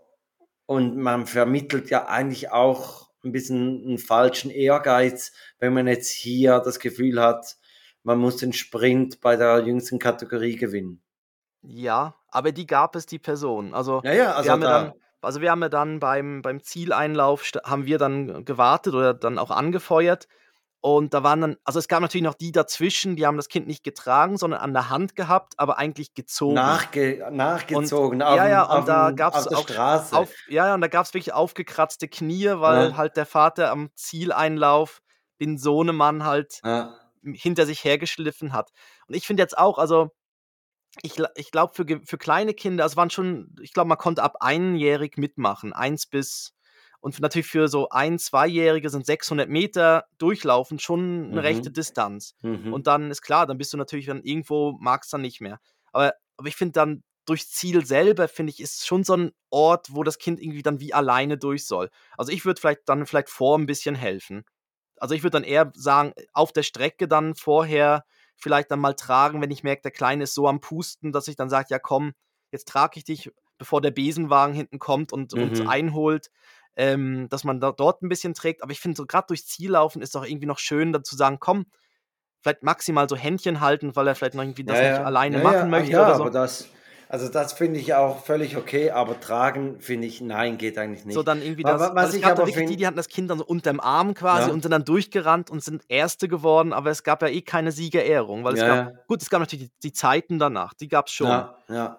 und man vermittelt ja eigentlich auch ein bisschen einen falschen Ehrgeiz, wenn man jetzt hier das Gefühl hat, man muss den Sprint bei der jüngsten Kategorie gewinnen. Ja, aber die gab es, die Person. Also, ja, ja, also wir haben ja dann, also wir haben ja dann beim, beim Zieleinlauf, haben wir dann gewartet oder dann auch angefeuert und da waren dann, also es gab natürlich noch die dazwischen, die haben das Kind nicht getragen, sondern an der Hand gehabt, aber eigentlich gezogen. Nachge nachgezogen, und, auf, ja, ja, und da gab es auch Straße. Auf, ja, ja, und da gab es wirklich aufgekratzte Knie, weil ja. halt der Vater am Zieleinlauf den Sohnemann halt ja. hinter sich hergeschliffen hat. Und ich finde jetzt auch, also ich, ich glaube, für, für kleine Kinder, es waren schon, ich glaube, man konnte ab einjährig mitmachen, eins bis und natürlich für so ein-, zweijährige sind 600 Meter durchlaufen schon eine mhm. rechte Distanz. Mhm. Und dann ist klar, dann bist du natürlich dann irgendwo, magst dann nicht mehr. Aber, aber ich finde dann, durchs Ziel selber, finde ich, ist schon so ein Ort, wo das Kind irgendwie dann wie alleine durch soll. Also ich würde vielleicht dann vielleicht vor ein bisschen helfen. Also ich würde dann eher sagen, auf der Strecke dann vorher vielleicht dann mal tragen, wenn ich merke, der Kleine ist so am Pusten, dass ich dann sage, ja komm, jetzt trage ich dich, bevor der Besenwagen hinten kommt und mhm. uns einholt. Ähm, dass man da, dort ein bisschen trägt. Aber ich finde, so gerade durchs Ziel laufen ist doch irgendwie noch schön, dazu sagen, komm, vielleicht maximal so Händchen halten, weil er vielleicht noch irgendwie das Ja, nicht ja. alleine Ja, machen ja. Ach möchte ja, oder so. aber das, also das finde ich auch völlig okay, aber tragen finde ich, nein, geht eigentlich nicht. So dann irgendwie das. wa- also was es ich aber wirklich die, die hatten das Kind dann so unterm Arm quasi Ja. und sind dann durchgerannt und sind Erste geworden, aber es gab ja eh keine Siegerehrung, weil es Ja, gab, ja. gut, es gab natürlich die, die Zeiten danach, die gab es schon.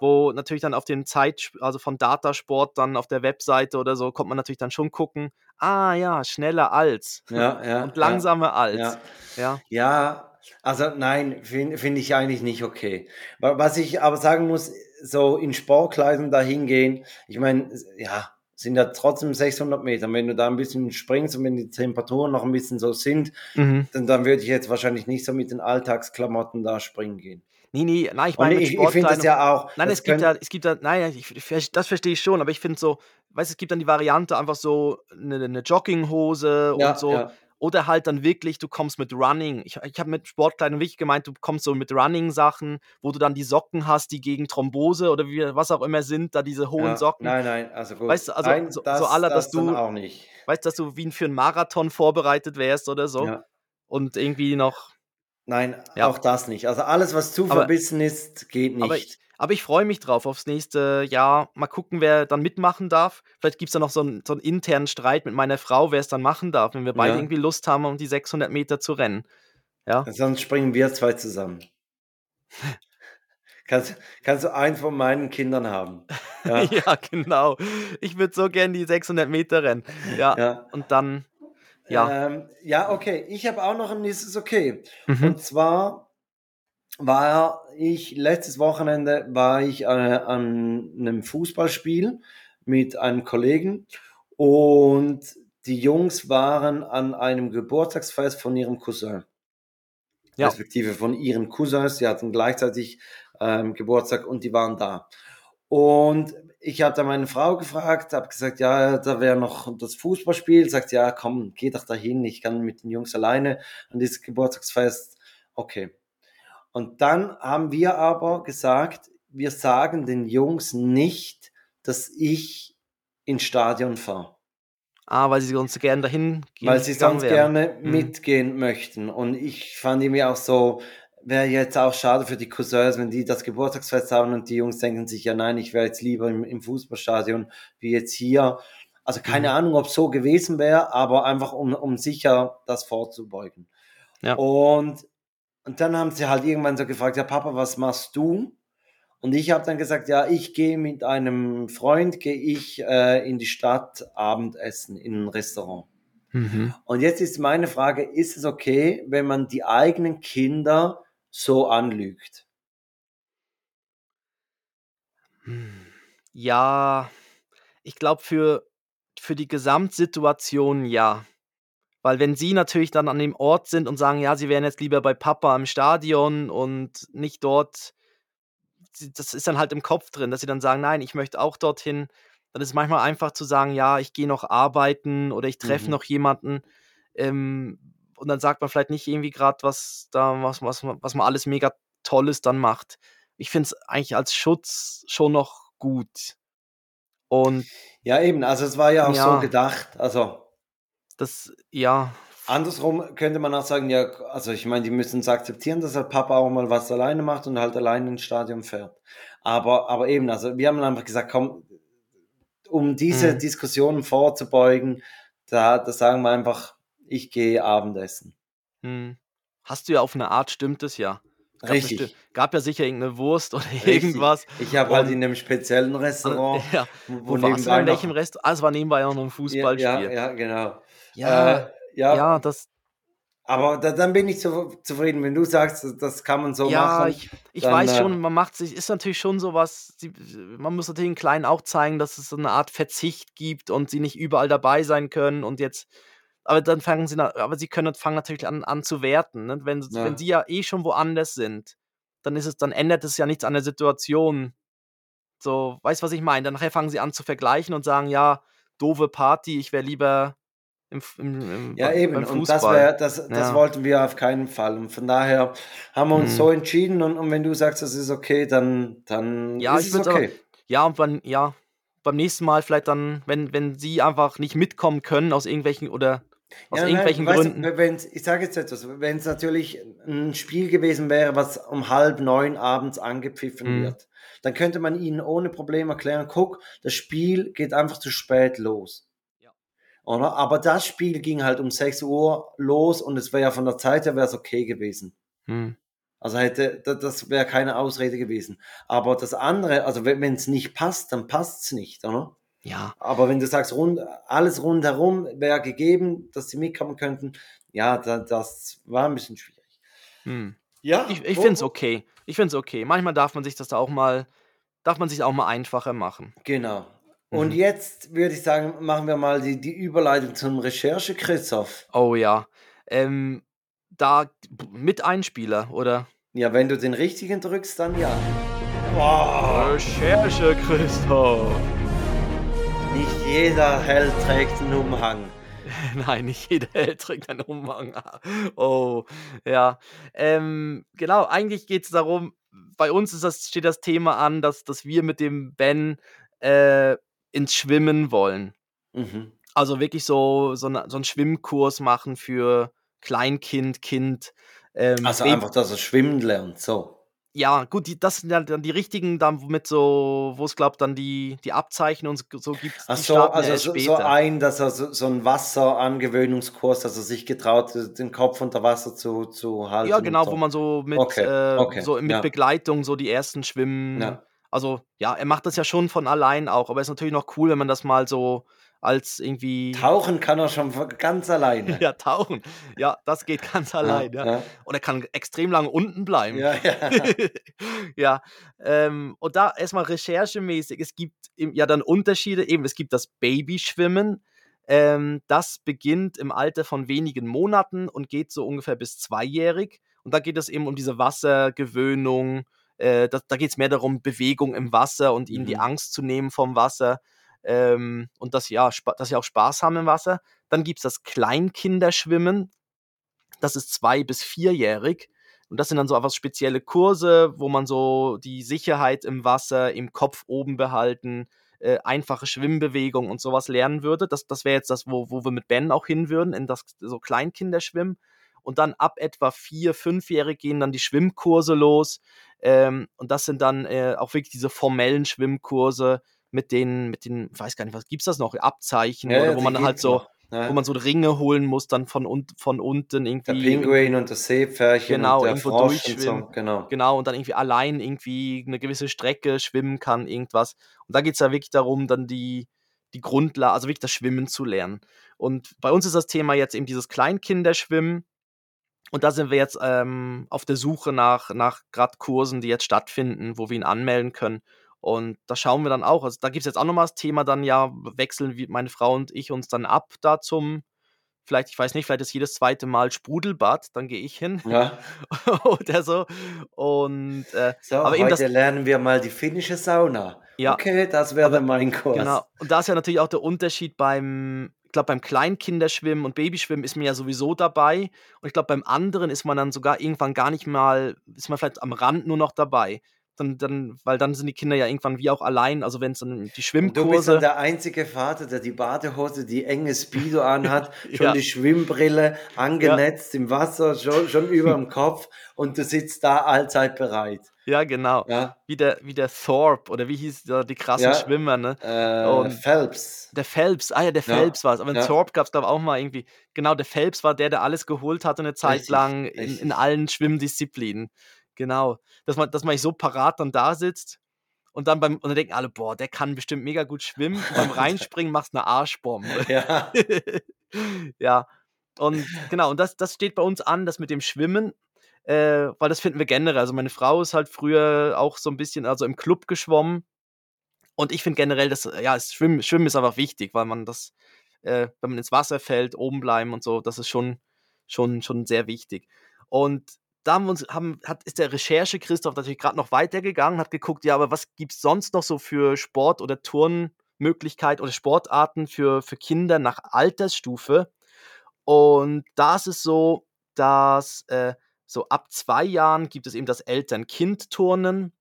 Wo natürlich dann auf den Zeit, also von Datasport dann auf der Webseite oder so, kommt man natürlich dann schon gucken, ah ja, schneller als Ja, ja, und langsamer als. Ja. Ja. Also nein, finde find ich eigentlich nicht okay. Wa- Was ich aber sagen muss, so in Sportkleidung dahin gehen, ich meine, ja, sind ja trotzdem 600 Meter. Wenn du da ein bisschen springst und wenn die Temperaturen noch ein bisschen so sind, Mhm. dann, dann würde ich jetzt wahrscheinlich nicht so mit den Alltagsklamotten da springen gehen. Nee, nee, nein, ich meine ich, ich finde das ja auch. Nein, es gibt ja, es gibt ja, nein, ich, das verstehe ich schon, aber ich finde so, weißt du, es gibt dann die Variante einfach so eine, eine Jogginghose ja, und so. ja, Oder halt dann wirklich, du kommst mit Running. Ich, ich habe mit Sportkleidung wirklich gemeint, du kommst so mit Running-Sachen, wo du dann die Socken hast, die gegen Thrombose oder wie, was auch immer sind, da diese hohen ja. Socken. Nein, nein, also gut. Weißt du, also nein, so- das, so aller, dass das du- auch nicht. Weißt du, dass du wie für einen Marathon vorbereitet wärst oder so. Ja. Und irgendwie noch. Nein, Ja. auch das nicht. Also alles, was zu Aber- verbissen ist, geht nicht. Aber ich, aber ich freue mich drauf aufs nächste Jahr. Mal gucken, wer dann mitmachen darf. Vielleicht gibt es da noch so einen, so einen internen Streit mit meiner Frau, wer es dann machen darf, wenn wir beide Ja. irgendwie Lust haben, um die 600 Meter zu rennen. Ja. Sonst springen wir zwei zusammen. kannst, kannst du einen von meinen Kindern haben. Ja, Ja, genau. Ich würde so gern die 600 Meter rennen. Ja. ja. Und dann, ja. Ähm, ja okay. Ich habe auch noch ein nächstes Okay. Mhm. Und zwar war ich letztes Wochenende war ich äh, an einem Fußballspiel mit einem Kollegen und die Jungs waren an einem Geburtstagsfest von ihrem Cousin. Ja. Respektive von ihren Cousins. Sie hatten gleichzeitig ähm, Geburtstag und die waren da. Und ich habe da meine Frau gefragt, habe gesagt, ja, da wäre noch das Fußballspiel. Sagt, ja, komm, geh doch dahin, ich kann mit den Jungs alleine an dieses Geburtstagsfest. Okay. Und dann haben wir aber gesagt, wir sagen den Jungs nicht, dass ich ins Stadion fahre, Ah, weil sie sonst gerne dahin gehen weil sie sonst gerne Mhm. mitgehen möchten. Und ich fand irgendwie auch so, wäre jetzt auch schade für die Cousins, wenn die das Geburtstagsfest haben und die Jungs denken sich, ja nein, ich wäre jetzt lieber im, im Fußballstadion wie jetzt hier. Also keine Mhm. Ahnung, ob es so gewesen wäre, aber einfach um, um sicher das vorzubeugen. Ja. Und, und dann haben sie halt irgendwann so gefragt, ja Papa, was machst du? Und ich habe dann gesagt, ja, ich gehe mit einem Freund, gehe ich äh, in die Stadt Abendessen, in ein Restaurant. Mhm. Und jetzt ist meine Frage, ist es okay, wenn man die eigenen Kinder so anlügt? Hm. Ja, ich glaube für, für die Gesamtsituation ja. Weil wenn sie natürlich dann an dem Ort sind und sagen, ja, sie wären jetzt lieber bei Papa im Stadion und nicht dort, das ist dann halt im Kopf drin, dass sie dann sagen, nein, ich möchte auch dorthin. Dann ist es manchmal einfach zu sagen, ja, ich gehe noch arbeiten oder ich treffe Mhm. noch jemanden. Ähm, und dann sagt man vielleicht nicht irgendwie gerade, was da, was, was, man- was man alles mega Tolles dann macht. Ich finde es eigentlich als Schutz schon noch gut. Und Ja, eben, also es war ja auch Ja. so gedacht. Also das, ja, andersrum könnte man auch sagen, ja, also ich meine, die müssen es akzeptieren, dass halt Papa auch mal was alleine macht und halt alleine ins Stadion fährt. Aber, aber eben, also wir haben einfach gesagt, komm, um diese Mhm. Diskussionen vorzubeugen, da, da sagen wir einfach, ich gehe Abendessen. hm. hast du ja auf eine Art, stimmt es ja. Gab Richtig. bestimmt- Gab ja sicher irgendeine Wurst oder Richtig. irgendwas. Ich habe halt in einem speziellen Restaurant, Ja, wo, wo warst du? In welchem Rest? Ah, es war nebenbei auch noch ein Ja, Fußballspiel. ja, ja, genau. Ja, Äh, ja, ja, das, aber da, dann bin ich zu, zufrieden, wenn du sagst, das kann man so ja, machen. ich, ich dann, weiß äh, schon, man macht sich, ist natürlich schon sowas, sie, man muss natürlich den Kleinen auch zeigen, dass es so eine Art Verzicht gibt und sie nicht überall dabei sein können und jetzt, aber dann fangen sie, aber sie können, fangen natürlich an, an zu werten, ne? wenn, Ja. wenn sie ja eh schon woanders sind, dann ist es, dann ändert es ja nichts an der Situation. So, weißt du, was ich meine? Dann nachher fangen sie an zu vergleichen und sagen, ja, doofe Party, ich wäre lieber im, im, im Ja, beim- eben. beim Und das, wär, das, das Ja. wollten wir auf keinen Fall. Und von daher haben wir uns Mhm. so entschieden. Und, und wenn du sagst, das ist okay, dann, dann Ja, ist ich es okay. Ja, und wann, ja, beim nächsten Mal vielleicht dann, wenn, wenn sie einfach nicht mitkommen können aus irgendwelchen oder aus Ja, nein, irgendwelchen weißt du, Gründen. wenn's, ich sage jetzt etwas, wenn es natürlich ein Spiel gewesen wäre, was um halb neun abends angepfiffen Mhm. wird, dann könnte man ihnen ohne Problem erklären, guck, das Spiel geht einfach zu spät los. Oder? Aber das Spiel ging halt um 6 Uhr los und es wäre ja von der Zeit her wäre es okay gewesen. Hm. Also hätte, da- das wäre keine Ausrede gewesen. Aber das andere, also wenn es nicht passt, dann passt es nicht, oder? Ja, Aber wenn du sagst, rund, alles rundherum wäre gegeben, dass sie mitkommen könnten, ja, da, das war ein bisschen schwierig. hm. Ja, ich, ich finde es okay. Ich finde es okay. Manchmal darf man sich das da auch mal, darf man sich auch mal einfacher machen. Genau. Und Mhm. jetzt würde ich sagen, machen wir mal die, die Überleitung zum Recherche, Christoph. Oh ja. Ähm, da mit Einspieler, oder? Ja, wenn du den richtigen drückst, dann ja. Recherche, Christoph. Nicht jeder Held trägt einen Umhang. Nein, nicht jeder Held trägt einen Umhang. Oh, ja. Ähm, genau, eigentlich geht es darum, bei uns ist das, steht das Thema an, dass, dass wir mit dem Ben äh, ins Schwimmen wollen. Mhm. Also wirklich so, so, eine, so einen Schwimmkurs machen für Kleinkind, Kind. Ähm, Also einfach, dass er schwimmen lernt, so. ja, gut, die, das sind ja dann die richtigen, dann mit so, wo es glaubt, dann die, die Abzeichen und so- gibt Ach die so, also so, so ein, dass er so, so ein Wasserangewöhnungskurs, dass er sich getraut, den Kopf unter Wasser zu, zu halten. Ja, genau, so. wo man so mit, Okay, äh, okay, so mit ja. Begleitung so die ersten Schwimmen. Ja. Also, ja, er macht das ja schon von allein auch, aber es ist natürlich noch cool, wenn man das mal so als irgendwie. Tauchen kann er schon ganz alleine. Ja, tauchen. Ja, das geht ganz allein, ja. ja. Und er kann extrem lange unten bleiben. Ja, ja. ja, ähm, und da erstmal recherchemäßig, es gibt ja dann Unterschiede, eben es gibt das Babyschwimmen, ähm, das beginnt im Alter von wenigen Monaten und geht so ungefähr bis zweijährig und da geht es eben um diese Wassergewöhnung, äh, das, da geht es mehr darum, Bewegung im Wasser und ihnen die Mhm. Angst zu nehmen vom Wasser ähm, und dass, ja, spa- dass sie auch Spaß haben im Wasser. Dann gibt es das Kleinkinderschwimmen, das ist zwei- bis vierjährig. Und das sind dann so etwas spezielle Kurse, wo man so die Sicherheit im Wasser, im Kopf oben behalten, äh, einfache Schwimmbewegungen und sowas lernen würde. Das, das wäre jetzt das, wo, wo wir mit Ben auch hin würden, in das so Kleinkinderschwimmen. Und dann ab etwa vier, fünfjährig gehen dann die Schwimmkurse los. Ähm, und das sind dann äh, auch wirklich diese formellen Schwimmkurse mit den, mit den, ich weiß gar nicht, was gibt's das noch? Abzeichen, Ja, oder wo man halt so. Ja. wo man so Ringe holen muss, dann von, un von unten der irgendwie. Pinguin und das Seepferdchen Genau, und der irgendwo Frosch und so. Genau. Genau, und dann irgendwie allein irgendwie eine gewisse Strecke schwimmen kann, irgendwas. Und da geht es ja wirklich darum, dann die, die Grundlage, also wirklich das Schwimmen zu lernen. Und bei uns ist das Thema jetzt eben dieses Kleinkinderschwimmen. Und da sind wir jetzt ähm, auf der Suche nach, nach gerade Kursen, die jetzt stattfinden, wo wir ihn anmelden können. Und da schauen wir dann auch. Also da gibt es jetzt auch nochmal das Thema, dann ja, wechseln wie meine Frau und ich uns dann ab da zum, vielleicht, ich weiß nicht, vielleicht ist jedes zweite Mal Sprudelbad, dann gehe ich hin Ja. oder so. Und äh, So, aber heute eben das, lernen wir mal die finnische Sauna. Ja. Okay, das wäre mein Kurs. genau. Und da ist ja natürlich auch der Unterschied beim, ich glaube, beim Kleinkinderschwimmen und Babyschwimmen ist man ja sowieso dabei. Und ich glaube, beim anderen ist man dann sogar irgendwann gar nicht mal, ist man vielleicht am Rand nur noch dabei. Dann, dann, weil dann sind die Kinder ja irgendwann wie auch allein, also wenn es dann die Und du bist Schwimmkurse. dann der einzige Vater, der die Badehose, die enge Speedo anhat, schon Ja. die Schwimmbrille angenetzt im Wasser, schon, schon über dem Kopf und du sitzt da allzeit bereit. Ja, genau. Ja, Wie der, wie der Thorpe oder wie hieß der, die krassen Ja. Schwimmer, ne? äh, Und- Phelps. Der Phelps, ah ja, der Ja, Phelps war es. Aber in ja. Thorpe gab es, glaube ich, auch mal irgendwie. Genau, der Phelps war der, der alles geholt hatte eine Zeit Richtig, lang in, in allen Schwimmdisziplinen. Genau. Dass man, dass man so parat dann da sitzt und dann beim, und dann denken alle, boah, der kann bestimmt mega gut schwimmen. Und beim Reinspringen machst du eine Arschbombe. Ja, ja. Und genau, und das, das steht bei uns an, das mit dem Schwimmen, äh, weil das finden wir generell. Also meine Frau ist halt früher auch so ein bisschen, also im Club geschwommen. Und ich finde generell, dass, ja, das Schwimmen, Schwimmen ist einfach wichtig, weil man das, äh, wenn man ins Wasser fällt, oben bleiben und so, das ist schon, schon, schon sehr wichtig. Und da haben wir uns, haben, hat, ist der Recherche Christoph natürlich gerade noch weitergegangen, hat geguckt, ja, aber was gibt es sonst noch so für Sport- oder Turnmöglichkeiten oder Sportarten für, für Kinder nach Altersstufe? Und da ist es so, dass äh, so ab zwei Jahren gibt es eben das Eltern-Kind-Turnen.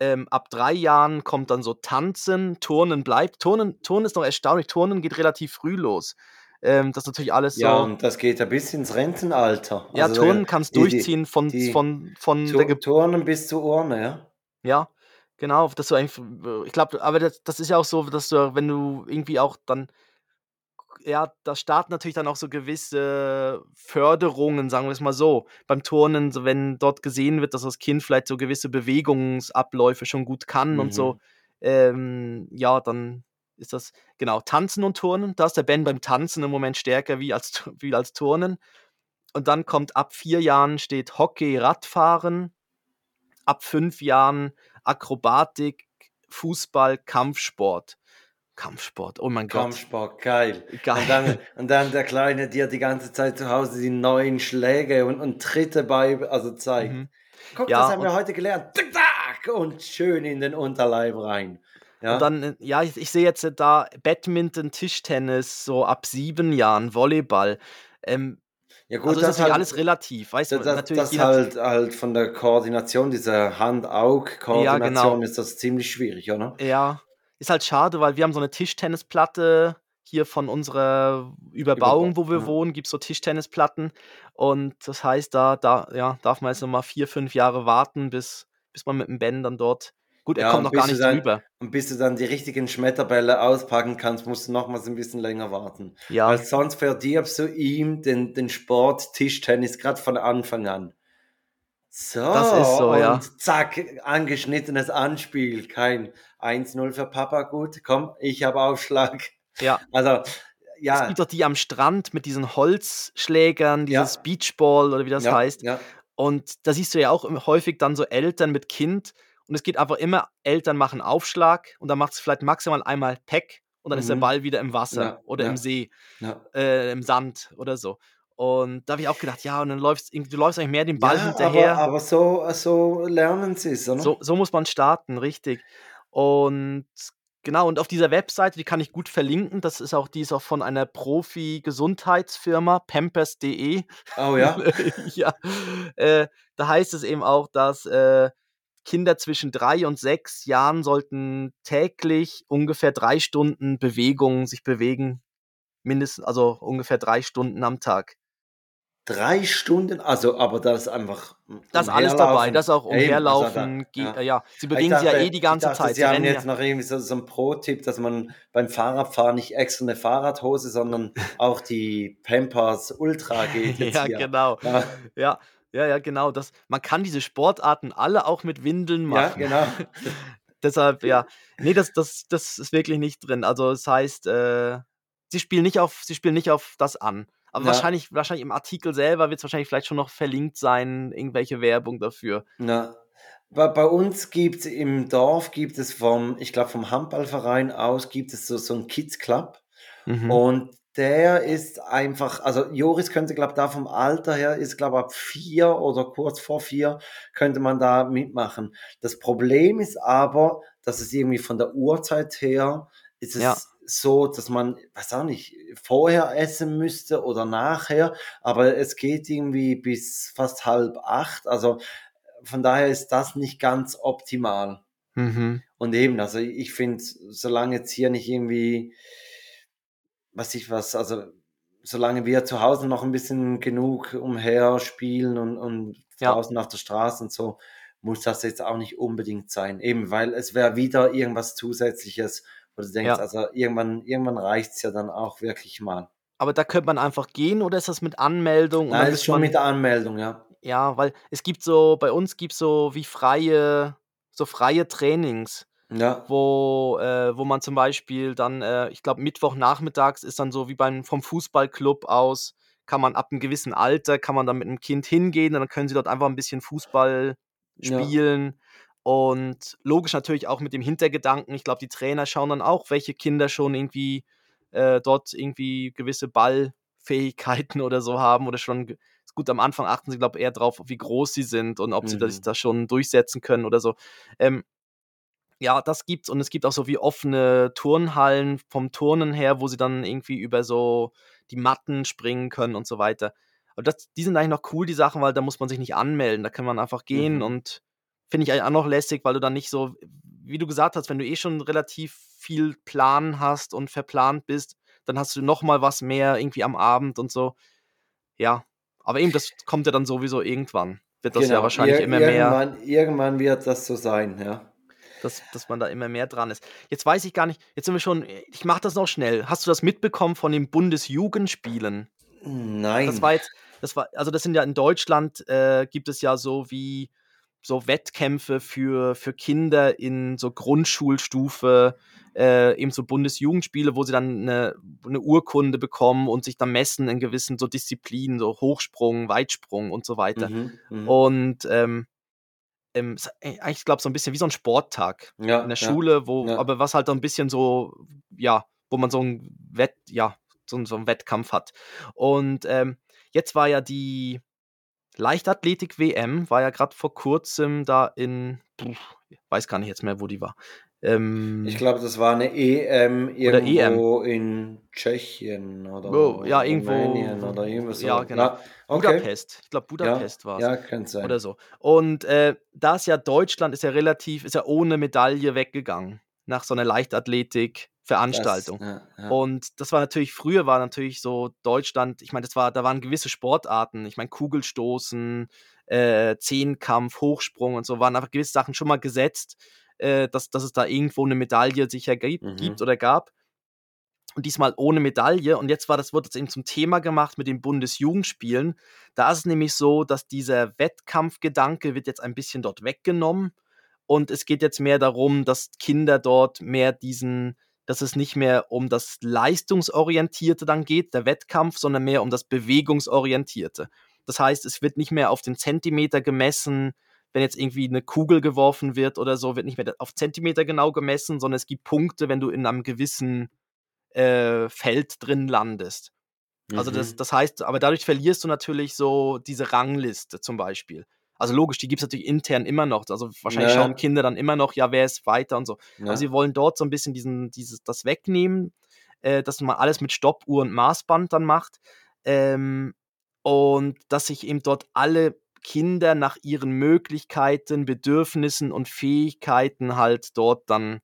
ähm, ab drei Jahren kommt dann so Tanzen, Turnen bleibt. Turnen, Turnen ist noch erstaunlich, Turnen geht relativ früh los. Ähm, das ist natürlich alles Ja, so. und das geht ja bis ins Rentenalter. Ja, Also Turnen der, kannst die, durchziehen von, die von, von der Tu- Ge Turnen bis zur Urne, ja. Ja, genau, dass du eigentlich, ich glaube, aber das, das ist ja auch so, dass du, wenn du irgendwie auch dann, ja, da starten natürlich dann auch so gewisse Förderungen, sagen wir es mal so. Beim Turnen, so wenn dort gesehen wird, dass das Kind vielleicht so gewisse Bewegungsabläufe schon gut kann und so, Mhm. ähm, ja, dann ist das, genau, Tanzen und Turnen. Da ist der Ben beim Tanzen im Moment stärker wie als, wie als Turnen. Und dann kommt ab vier Jahren steht Hockey, Radfahren, ab fünf Jahren Akrobatik, Fußball, Kampfsport. Kampfsport, oh mein Gott, Kampfsport, geil. Und geil. dann, und dann der Kleine dir die ganze Zeit zu Hause die neuen Schläge und, und Tritte bei, also zeigt. Mhm. Guck, Ja, das haben und- wir heute gelernt. Und schön in den Unterleib rein. Ja, Und dann, ja, ich, ich sehe jetzt da Badminton, Tischtennis, so ab sieben Jahren, Volleyball. Ähm, ja gut, also ist das natürlich halt, alles relativ, weißt du? das, Natürlich, das halt, halt von der Koordination, dieser Hand-Aug-Koordination genau. ist das ziemlich schwierig, oder? Ja, ist halt schade, weil wir haben so eine Tischtennisplatte hier von unserer Überbauung, wo wir ja. wohnen, gibt es so Tischtennisplatten. Und das heißt, da, da ja, darf man jetzt noch mal vier, fünf Jahre warten, bis, bis man mit dem Ben dann dort. Gut, er Ja, kommt noch gar nicht dann- drüber. Und bis du dann die richtigen Schmetterbälle auspacken kannst, musst du nochmals ein bisschen länger warten. Ja, Weil sonst verdirbst du ihm den, den Sport Tischtennis gerade von Anfang an. So, Das ist so, und ja. zack, angeschnittenes Anspiel. Kein 1-0 für Papa, gut, komm, ich habe Aufschlag. ja. Also, Es ja, gibt doch die am Strand mit diesen Holzschlägern, Ja. dieses Beachball oder wie das ja, heißt. ja, Und da siehst du ja auch häufig dann so Eltern mit Kind. Und es geht einfach immer, Eltern machen Aufschlag und dann macht es vielleicht maximal einmal Peck und dann ist der Mhm. Ball wieder im Wasser Ja, oder ja. im See, ja. äh, im Sand oder so. Und da habe ich auch gedacht, ja, und dann läufst du läufst eigentlich mehr den Ball ja hinterher. aber, aber so, so lernen sie es, oder? So, so muss man starten, richtig. Und genau, und auf dieser Webseite, die kann ich gut verlinken, das ist auch, die ist auch von einer Profi-Gesundheitsfirma, pampers.de. Oh ja, ja, äh, da heißt es eben auch, dass äh, Kinder zwischen drei und sechs Jahren sollten täglich ungefähr drei Stunden Bewegung sich bewegen. Mindestens, also ungefähr drei Stunden am Tag. Drei Stunden, also, aber das ist einfach. Das ist alles dabei, das auch Eben, also da- umherlaufen. ja. ja, sie bewegen sich ja eh die ganze dachte, Zeit. Sie Sie haben jetzt ja. noch irgendwie so, so einen Pro-Tipp, dass man beim Fahrradfahren nicht extra eine Fahrradhose, sondern auch die Pampers Ultra geht Ja, hier. genau. Ja, Ja, ja, ja, genau. Das, man kann diese Sportarten alle auch mit Windeln ja, machen. genau. Deshalb, ja. Nee, das, das, das ist wirklich nicht drin. Also es heißt, äh, sie spielen nicht auf, sie spielen nicht auf das an. Aber Ja. wahrscheinlich, wahrscheinlich im Artikel selber wird es wahrscheinlich vielleicht schon noch verlinkt sein, irgendwelche Werbung dafür. Na, bei, bei uns gibt es im Dorf, gibt es vom, ich glaube vom Handballverein aus, gibt es so, so einen Kids Club. Mhm. Und der ist einfach, also Joris könnte, glaube da vom Alter her, ist, glaube ab vier oder kurz vor vier, könnte man da mitmachen. Das Problem ist aber, dass es irgendwie von der Uhrzeit her, ist es Ja. So, dass man, weiß auch nicht, vorher essen müsste oder nachher, aber es geht irgendwie bis fast halb acht, also von daher ist das nicht ganz optimal. Mhm. Und eben, also ich finde, solange jetzt hier nicht irgendwie, was ich was, also solange wir zu Hause noch ein bisschen genug umher spielen und, und Ja. draußen auf der Straße und so, muss das jetzt auch nicht unbedingt sein. Eben, weil es wäre wieder irgendwas Zusätzliches, wo du denkst, Ja. also irgendwann, irgendwann reicht's ja dann auch wirklich mal. Aber da könnte man einfach gehen oder ist das mit Anmeldung? Nein, ist schon man, mit der Anmeldung, ja. ja, weil es gibt so, bei uns gibt es so wie freie, so freie Trainings. Ja, wo, äh, wo man zum Beispiel dann, äh, ich glaube, Mittwochnachmittags ist dann so wie beim, vom Fußballclub aus, kann man ab einem gewissen Alter, kann man dann mit einem Kind hingehen und dann können sie dort einfach ein bisschen Fußball Ja. Und logisch natürlich auch mit dem Hintergedanken, ich glaube, die Trainer schauen dann auch, welche Kinder schon irgendwie äh, dort irgendwie gewisse Ballfähigkeiten oder so haben oder schon, gut, am Anfang achten sie, glaube ich, eher drauf, wie groß sie sind und ob sie das, Mhm. das schon durchsetzen können oder so. Ähm, ja, das gibt's und es gibt auch so wie offene Turnhallen vom Turnen her, wo sie dann irgendwie über so die Matten springen können und so weiter. Aber das, die sind eigentlich noch cool, die Sachen, weil da muss man sich nicht anmelden. Da kann man einfach gehen Mhm. und finde ich auch noch lässig, weil du dann nicht so, wie du gesagt hast, wenn du eh schon relativ viel Plan hast und verplant bist, dann hast du noch mal was mehr irgendwie am Abend und so. Ja, aber eben, das kommt ja dann sowieso irgendwann. Wird das ja Genau, wahrscheinlich ir immer mehr, irgendwann, irgendwann wird das so sein, ja. dass, dass man da immer mehr dran ist. Jetzt weiß ich gar nicht, jetzt sind wir schon, ich mache das noch schnell. Hast du das mitbekommen von den Bundesjugendspielen? Das Nein. war jetzt, das war, also das sind ja in Deutschland, äh, gibt es ja so wie so Wettkämpfe für, für Kinder in so Grundschulstufe, äh, eben so Bundesjugendspiele, wo sie dann eine, eine Urkunde bekommen und sich dann messen in gewissen so Disziplinen, so Hochsprung, Weitsprung und so weiter. Mhm, mhm. Und ähm, ähm, äh, eigentlich, ich glaube, so ein bisschen wie so ein Sporttag Ja, in der ja, Schule, wo, ja. aber was halt so ein bisschen so, ja, wo man so ein Wett, ja, so, ein- so einen Wettkampf hat. Und ähm, jetzt war ja die Leichtathletik-WM, war ja gerade vor kurzem da in, weiß gar nicht jetzt mehr, wo die war. Ähm, Ich glaube, das war eine EM Oder EM. irgendwo in Tschechien oder Oh, ja, irgendwo- Rumänien oder irgendwas so. ja, genau. okay. Budapest. Ich glaube, Budapest war es. Ja, könnte sein. oder so. Und äh, da ist ja Deutschland ist ja relativ, ist ja ohne Medaille weggegangen nach so einer Leichtathletik-Veranstaltung. Das, ja, ja. Und das war natürlich, früher war natürlich so Deutschland, ich meine, das war, da waren gewisse Sportarten, ich meine, Kugelstoßen, äh, Zehnkampf, Hochsprung und so, waren einfach gewisse Sachen schon mal gesetzt, äh, dass, dass es da irgendwo eine Medaille sicher gibt, Mhm. gibt oder gab. Und diesmal ohne Medaille. Und jetzt war das, wurde das eben zum Thema gemacht mit den Bundesjugendspielen. Da ist es nämlich so, dass dieser Wettkampfgedanke wird jetzt ein bisschen dort weggenommen. Und es geht jetzt mehr darum, dass Kinder dort mehr diesen, dass es nicht mehr um das Leistungsorientierte dann geht, der Wettkampf, sondern mehr um das Bewegungsorientierte. Das heißt, es wird nicht mehr auf den Zentimeter gemessen, wenn jetzt irgendwie eine Kugel geworfen wird oder so, wird nicht mehr auf Zentimeter genau gemessen, sondern es gibt Punkte, wenn du in einem gewissen äh, Feld drin landest. Also das, Mhm. das heißt, aber dadurch verlierst du natürlich so diese Rangliste zum Beispiel. Also logisch, die gibt es natürlich intern immer noch. Also wahrscheinlich Ja. schauen Kinder dann immer noch, ja, wer ist weiter und so. ja. Aber sie wollen dort so ein bisschen diesen, dieses, das wegnehmen, äh, dass man alles mit Stoppuhr und Maßband dann macht. Ähm, und dass sich eben dort alle Kinder nach ihren Möglichkeiten, Bedürfnissen und Fähigkeiten halt dort dann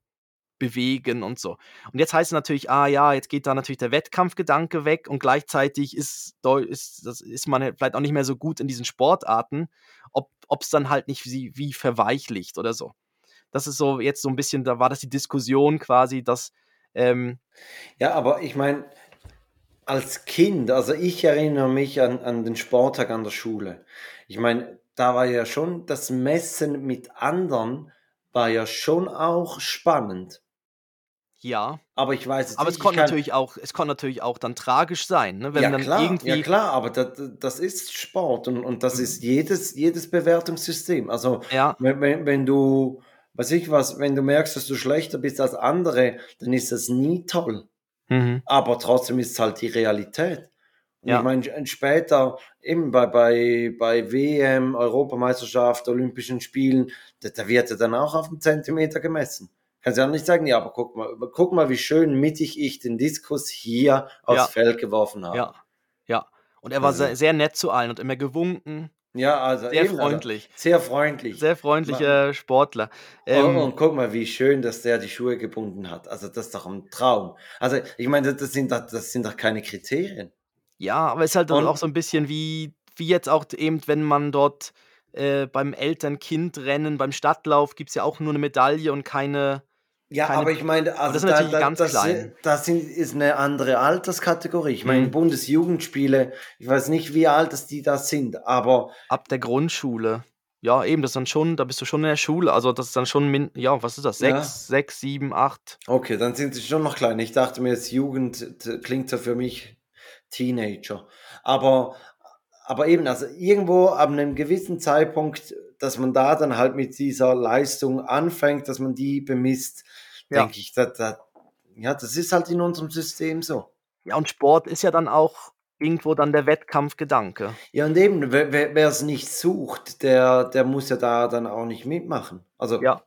bewegen und so. Und jetzt heißt es natürlich, ah ja, jetzt geht da natürlich der Wettkampfgedanke weg und gleichzeitig ist, ist, das ist man vielleicht auch nicht mehr so gut in diesen Sportarten, ob es dann halt nicht wie, wie verweichlicht oder so. Das ist so jetzt so ein bisschen, da war das die Diskussion quasi, dass ähm, Ja, aber ich meine, als Kind, also ich erinnere mich an, an den Sporttag an der Schule. Ich meine, da war ja schon das Messen mit anderen, war ja schon auch spannend. Ja, Aber ich weiß jetzt aber nicht, es ich konnte kann- natürlich auch, es konnte natürlich auch dann tragisch sein, ne? wenn ja, dann klar, irgendwie ja klar, aber das, das ist Sport und, und das ist jedes, jedes Bewertungssystem. Also ja, wenn, wenn, wenn du, weiß ich was, wenn du merkst, dass du schlechter bist als andere, dann ist das nie toll. mhm. Aber trotzdem ist es halt die Realität. Und Ja. ich meine, später, eben bei, bei, bei WM, Europameisterschaft, Olympischen Spielen, da, da wird ja dann auch auf einen Zentimeter gemessen. Kannst ja auch nicht sagen, ja, aber guck mal, guck mal, wie schön mittig ich den Diskus hier aufs Ja. Feld geworfen habe. ja, ja. Und er war Also- sehr, sehr nett zu allen und immer gewunken, Ja, also sehr eben, also freundlich. sehr freundlich. Sehr freundlicher Sportler. und, Ähm, und guck mal, wie schön, dass der die Schuhe gebunden hat. Also das ist doch ein Traum. Also ich meine, das sind doch, das sind doch keine Kriterien. Ja, aber es ist halt dann Und- auch so ein bisschen wie, wie jetzt auch eben, wenn man dort äh, beim Eltern-Kind-Rennen, beim Stadtlauf gibt es ja auch nur eine Medaille und keine. Ja, keine- aber ich meine, also das natürlich ganz das, klein. das sind, ist eine andere Alterskategorie. Ich meine, Mhm. Bundesjugendspiele, ich weiß nicht, wie alt das die da sind, aber Ab der Grundschule. Ja, eben, das dann schon, da bist du schon in der Schule. Also das ist dann schon, min ja, was ist das? Ja. Sechs, sechs, sieben, acht. okay, dann sind sie schon noch klein. Ich dachte mir, jetzt Jugend klingt so für mich Teenager. Aber, aber eben, also irgendwo ab einem gewissen Zeitpunkt, dass man da dann halt mit dieser Leistung anfängt, dass man die bemisst, Ja. denke ich, das, das, ja, das ist halt in unserem System so. Ja, und Sport ist ja dann auch irgendwo dann der Wettkampfgedanke. Ja, und eben, wer es nicht sucht, der, der muss ja da dann auch nicht mitmachen. Also, Ja.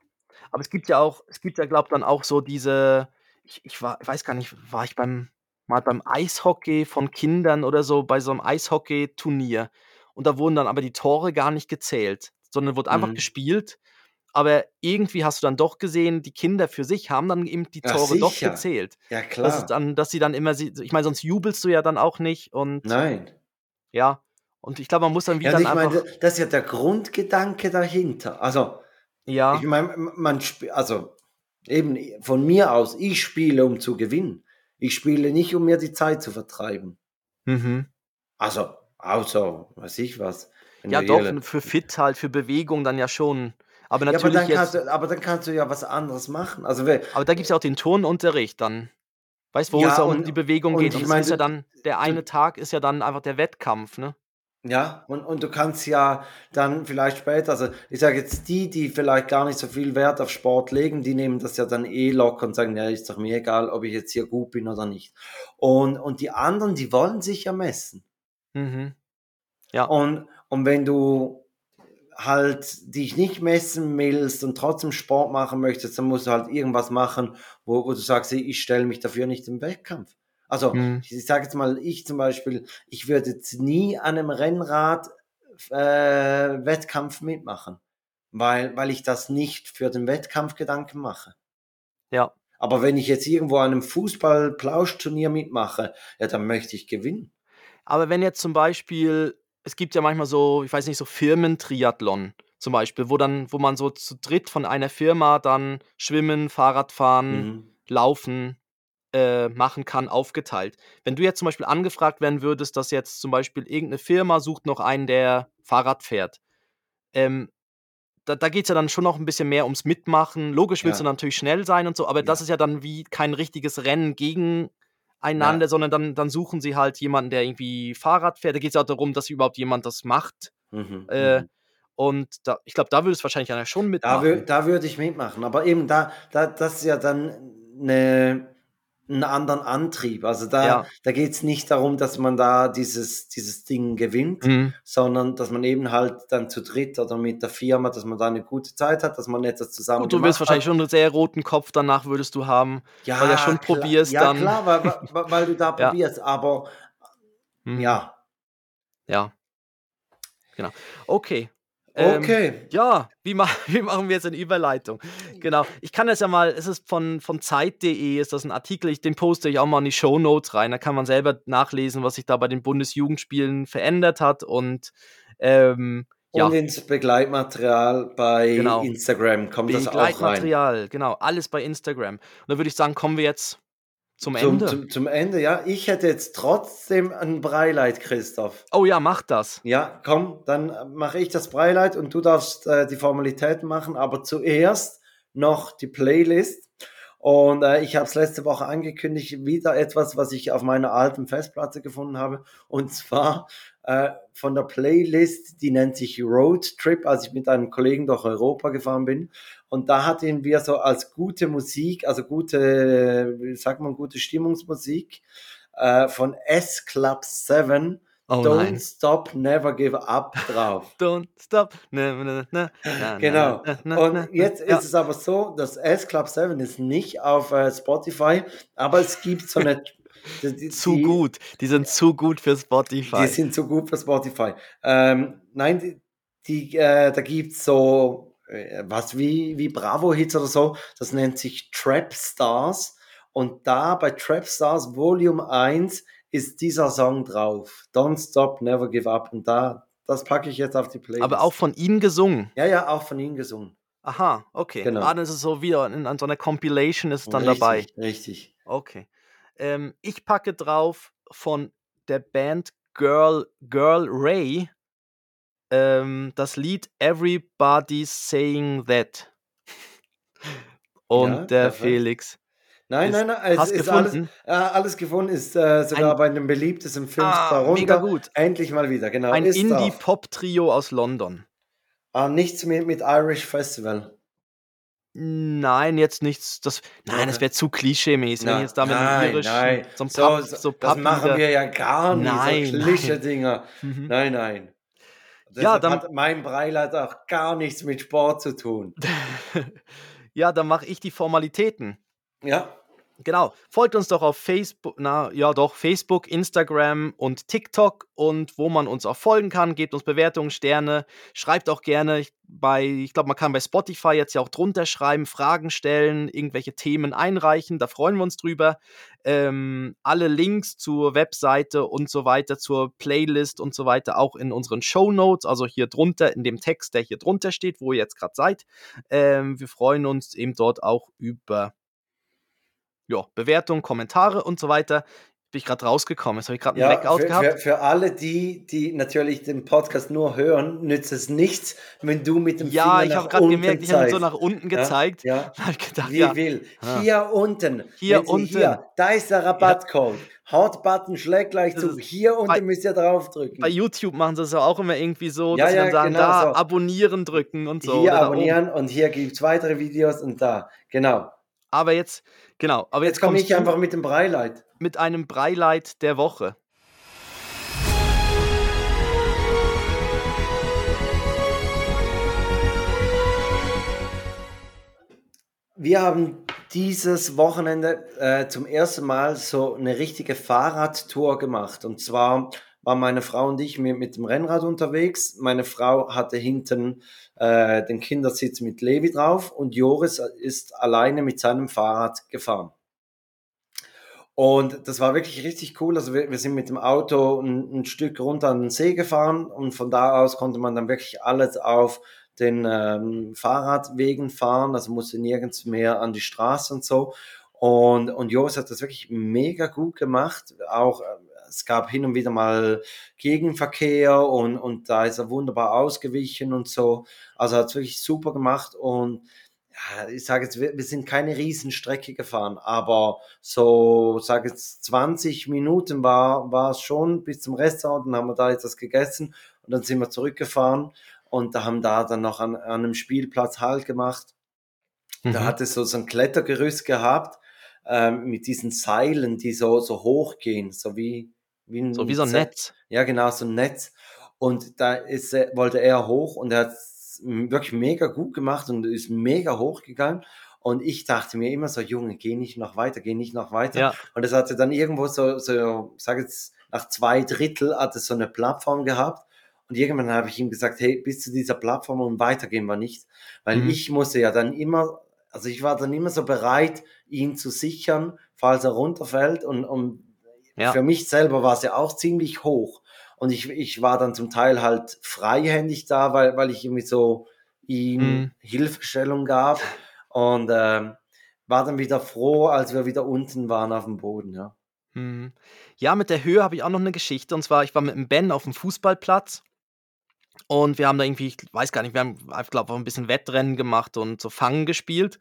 Aber es gibt ja auch, es gibt ja, glaube ich, dann auch so diese, ich, ich war, ich weiß gar nicht, war ich beim, mal beim Eishockey von Kindern oder so, bei so einem Eishockey-Turnier. Und da wurden dann aber die Tore gar nicht gezählt, sondern wurde einfach Mhm. gespielt. aber irgendwie hast du dann doch gesehen, die Kinder für sich haben dann eben die Ja, Tore doch sicher. gezählt. Ja, klar. dann, dass sie dann immer, ich meine, sonst jubelst du ja dann auch nicht und Nein. ja, und ich glaube, man muss dann wie Ja, dann ich einfach, meine, das ist ja der Grundgedanke dahinter. Also, ja, ich meine, man also eben von mir aus, ich spiele, um zu gewinnen. Ich spiele nicht, um mir die Zeit zu vertreiben. mhm. Also, außer, weiß ich was. Ja doch, für fit halt, für Bewegung dann ja schon. Aber Ja, aber natürlich dann, kannst du, aber dann kannst du ja was anderes machen. Also, aber da gibt es ja auch den Turnunterricht dann. Weißt du, wo Ja, es ja um die Bewegung und geht. ich Und es meine, ist ja dann, der eine Tag ist ja dann einfach der Wettkampf, ne? Ja, und, und du kannst ja dann vielleicht später, also ich sage jetzt die, die vielleicht gar nicht so viel Wert auf Sport legen, die nehmen das ja dann eh locker und sagen, ja, ist doch mir egal, ob ich jetzt hier gut bin oder nicht. Und, und die anderen, die wollen sich ja messen. Mhm. Und, und wenn du halt dich nicht messen willst und trotzdem Sport machen möchtest, dann musst du halt irgendwas machen, wo, wo du sagst, ich stelle mich dafür nicht im Wettkampf. Also Mhm. ich sage jetzt mal, ich zum Beispiel, ich würde jetzt nie an einem Rennrad äh, Wettkampf mitmachen, weil, weil ich das nicht für den Wettkampfgedanken mache. Ja. Aber wenn ich jetzt irgendwo an einem Fußball-Plauschturnier mitmache, ja, dann möchte ich gewinnen. Aber wenn jetzt zum Beispiel, es gibt ja manchmal so, ich weiß nicht, so Firmentriathlon zum Beispiel, wo dann, wo man so zu dritt von einer Firma dann schwimmen, Fahrradfahren, Mhm. laufen äh, machen kann, aufgeteilt. Wenn du jetzt zum Beispiel angefragt werden würdest, dass jetzt zum Beispiel irgendeine Firma sucht noch einen, der Fahrrad fährt, ähm, da, da geht es ja dann schon noch ein bisschen mehr ums Mitmachen. Logisch willst Ja. du natürlich schnell sein und so, aber das Ja. ist ja dann wie kein richtiges Rennen gegeneinander, Ja. sondern dann, dann suchen sie halt jemanden, der irgendwie Fahrrad fährt. Da geht es auch darum, dass überhaupt jemand das macht. Mhm. Äh, mhm. Und da, ich glaube, da würde es wahrscheinlich einer schon Da, mitmachen. wür, da würde ich mitmachen. Aber eben da, da das ist ja dann eine, einen anderen Antrieb. Also da, Ja. da geht es nicht darum, dass man da dieses, dieses Ding gewinnt, Mhm. sondern dass man eben halt dann zu dritt oder mit der Firma, dass man da eine gute Zeit hat, dass man etwas zusammen Gut, du wirst wahrscheinlich schon einen sehr roten Kopf danach würdest du haben. ja, weil du ja schon klar, probierst ja, dann. klar, weil, weil, weil du da Ja. probierst. Aber Mhm. ja, Ja. Genau. Okay. Ähm, okay. Ja, wie, ma wie machen wir jetzt eine Überleitung? Genau. Ich kann das ja mal, es ist von, von Zeit.de, ist das ein Artikel, ich, den poste ich auch mal in die Show Notes rein. Da kann man selber nachlesen, was sich da bei den Bundesjugendspielen verändert hat. Und ähm, ja, Und ins Begleitmaterial bei Genau. Instagram kommt das auch rein. Begleitmaterial, genau, alles bei Instagram. Und da würde ich sagen, kommen wir jetzt zum Ende. zum, zum Ende, ja. Ich hätte jetzt trotzdem ein Breileid, Christoph. oh ja, mach das. Ja, komm, dann mache ich das Breileid und du darfst äh, die Formalitäten machen, aber zuerst noch die Playlist. Und äh, ich habe es letzte Woche angekündigt, wieder etwas, was ich auf meiner alten Festplatte gefunden habe. Und zwar äh, von der Playlist, die nennt sich Road Trip, als ich mit einem Kollegen durch Europa gefahren bin. Und da hatten wir so als gute Musik, also gute, wie sagt man, gute Stimmungsmusik äh, von S Club 7. Oh Don't nein. Stop, Never Give Up drauf. Don't stop. Na, na, na, na, Genau. na, na, na, Und jetzt ja. ist es aber so, das S Club 7 ist nicht auf äh, Spotify, aber es gibt so eine. die, zu die, gut. Die sind zu gut für Spotify. Die sind so gut für Spotify. Ähm, nein, die, die, äh, da gibt es so äh, was wie, wie Bravo-Hits oder so. Das nennt sich Trap Stars. Und da bei Trap Stars Volume 1 ist dieser Song drauf. Don't Stop, Never Give Up. Und da, das packe ich jetzt auf die Playlist. Aber auch von ihnen gesungen. Ja, ja, auch von ihm gesungen. Aha, okay. Genau. Ah, dann ist es so wieder in, an so einer Compilation ist es dann richtig, dabei. Richtig. Okay. Ähm, ich packe drauf von der Band Girl, Girl Ray ähm, das Lied Everybody's Saying That. Und Ja, der. Felix. Nein, nein, nein, es hast ist gefunden? alles, äh, alles gefunden, ist äh, sogar Ein- bei einem beliebtesten Film Ah, darunter. mega gut. Endlich mal wieder, genau. Ein. Indie-Pop-Trio aus London. Ah, nichts mit, mit Irish Festival. Nein, jetzt nichts. Das, nein, das wäre zu klischee-mäßig. Wenn Na, jetzt da mit nein, irischen, nein. so Pub, so, so das machen wir ja gar nicht, Nein, so nein. Klischee-Dinger. Mhm. Nein, nein. Ja, Deshalb dann- hat mein Breileid auch gar nichts mit Sport zu tun. ja, dann mache ich die Formalitäten. Ja, Genau, folgt uns doch auf Facebook, na ja doch, Facebook, Instagram und TikTok und wo man uns auch folgen kann, gebt uns Bewertungen, Sterne, schreibt auch gerne bei, ich glaube, man kann bei Spotify jetzt ja auch drunter schreiben, Fragen stellen, irgendwelche Themen einreichen, da freuen wir uns drüber. Ähm, alle Links zur Webseite und so weiter, zur Playlist und so weiter, auch in unseren Show Notes, also hier drunter, in dem Text, der hier drunter steht, wo ihr jetzt gerade seid. Ähm, wir freuen uns eben dort auch über ja, Bewertungen, Kommentare und so weiter. Bin ich gerade rausgekommen. Jetzt habe ich gerade einen Ja, Blackout für, gehabt. für, für alle die, die natürlich den Podcast nur hören, nützt es nichts, wenn du mit dem ja, Finger ich nach habe gerade gemerkt, ich habe so nach unten Ja, gezeigt. Ja, ich gedacht, Wie ja, will. Ah. Hier unten. Hier unten. Hier, da ist der Rabattcode. Hot-Button schlägt gleich Das zu. Hier unten bei- müsst ihr draufdrücken. bei YouTube machen sie es ja auch immer irgendwie so, Ja, dass sie ja, dann sagen, genau da so. abonnieren drücken und so. hier abonnieren und hier gibt es weitere Videos und da. Genau. Aber jetzt, genau, aber jetzt, Jetzt komme ich einfach mit dem Breileit. mit einem Breileit der Woche. Wir haben dieses Wochenende äh, zum ersten Mal so eine richtige Fahrradtour gemacht. Und zwar waren meine Frau und ich mit, mit dem Rennrad unterwegs. Meine Frau hatte hinten äh, den Kindersitz mit Levi drauf und Joris ist alleine mit seinem Fahrrad gefahren. Und das war wirklich richtig cool. Also wir, wir sind mit dem Auto ein, ein Stück runter an den See gefahren und von da aus konnte man dann wirklich alles auf den ähm, Fahrradwegen fahren, also musste nirgends mehr an die Straße und so. Und, und Joris hat das wirklich mega gut gemacht. Auch äh, es gab hin und wieder mal Gegenverkehr und, und da ist er wunderbar ausgewichen und so. Also hat es wirklich super gemacht und ja, ich sage jetzt, wir, wir sind keine Riesenstrecke gefahren, aber so, sage jetzt 20 Minuten war, war es schon bis zum Restaurant, dann haben wir da etwas gegessen und dann sind wir zurückgefahren und da haben da dann noch an, an einem Spielplatz Halt gemacht. Da Mhm. hat es so, so ein Klettergerüst gehabt ähm, mit diesen Seilen, die so, so hoch gehen, so wie, wie ein, So wie so ein Netz. Ja, genau, so ein Netz. Und da ist, wollte er hoch und er hat es wirklich mega gut gemacht und ist mega hoch gegangen. Und ich dachte mir immer so, Junge, geh nicht noch weiter, geh nicht noch weiter. Ja, Und das hatte dann irgendwo so, so ich sage jetzt, nach zwei Drittel hat es so eine Plattform gehabt. Und irgendwann habe ich ihm gesagt, hey, bis zu dieser Plattform und weiter gehen wir nicht. Weil Mhm. ich musste ja dann immer, also ich war dann immer so bereit, ihn zu sichern, falls er runterfällt. Und, und Ja. für mich selber war es ja auch ziemlich hoch. Und ich, ich war dann zum Teil halt freihändig da, weil, weil ich irgendwie so ihm Mhm. Hilfestellung gab. Und ähm, war dann wieder froh, als wir wieder unten waren auf dem Boden, ja. Mhm. Ja, mit der Höhe habe ich auch noch eine Geschichte. Und zwar, ich war mit dem Ben auf dem Fußballplatz und wir haben da irgendwie, ich weiß gar nicht, wir haben, ich glaube, ein bisschen Wettrennen gemacht und so Fangen gespielt.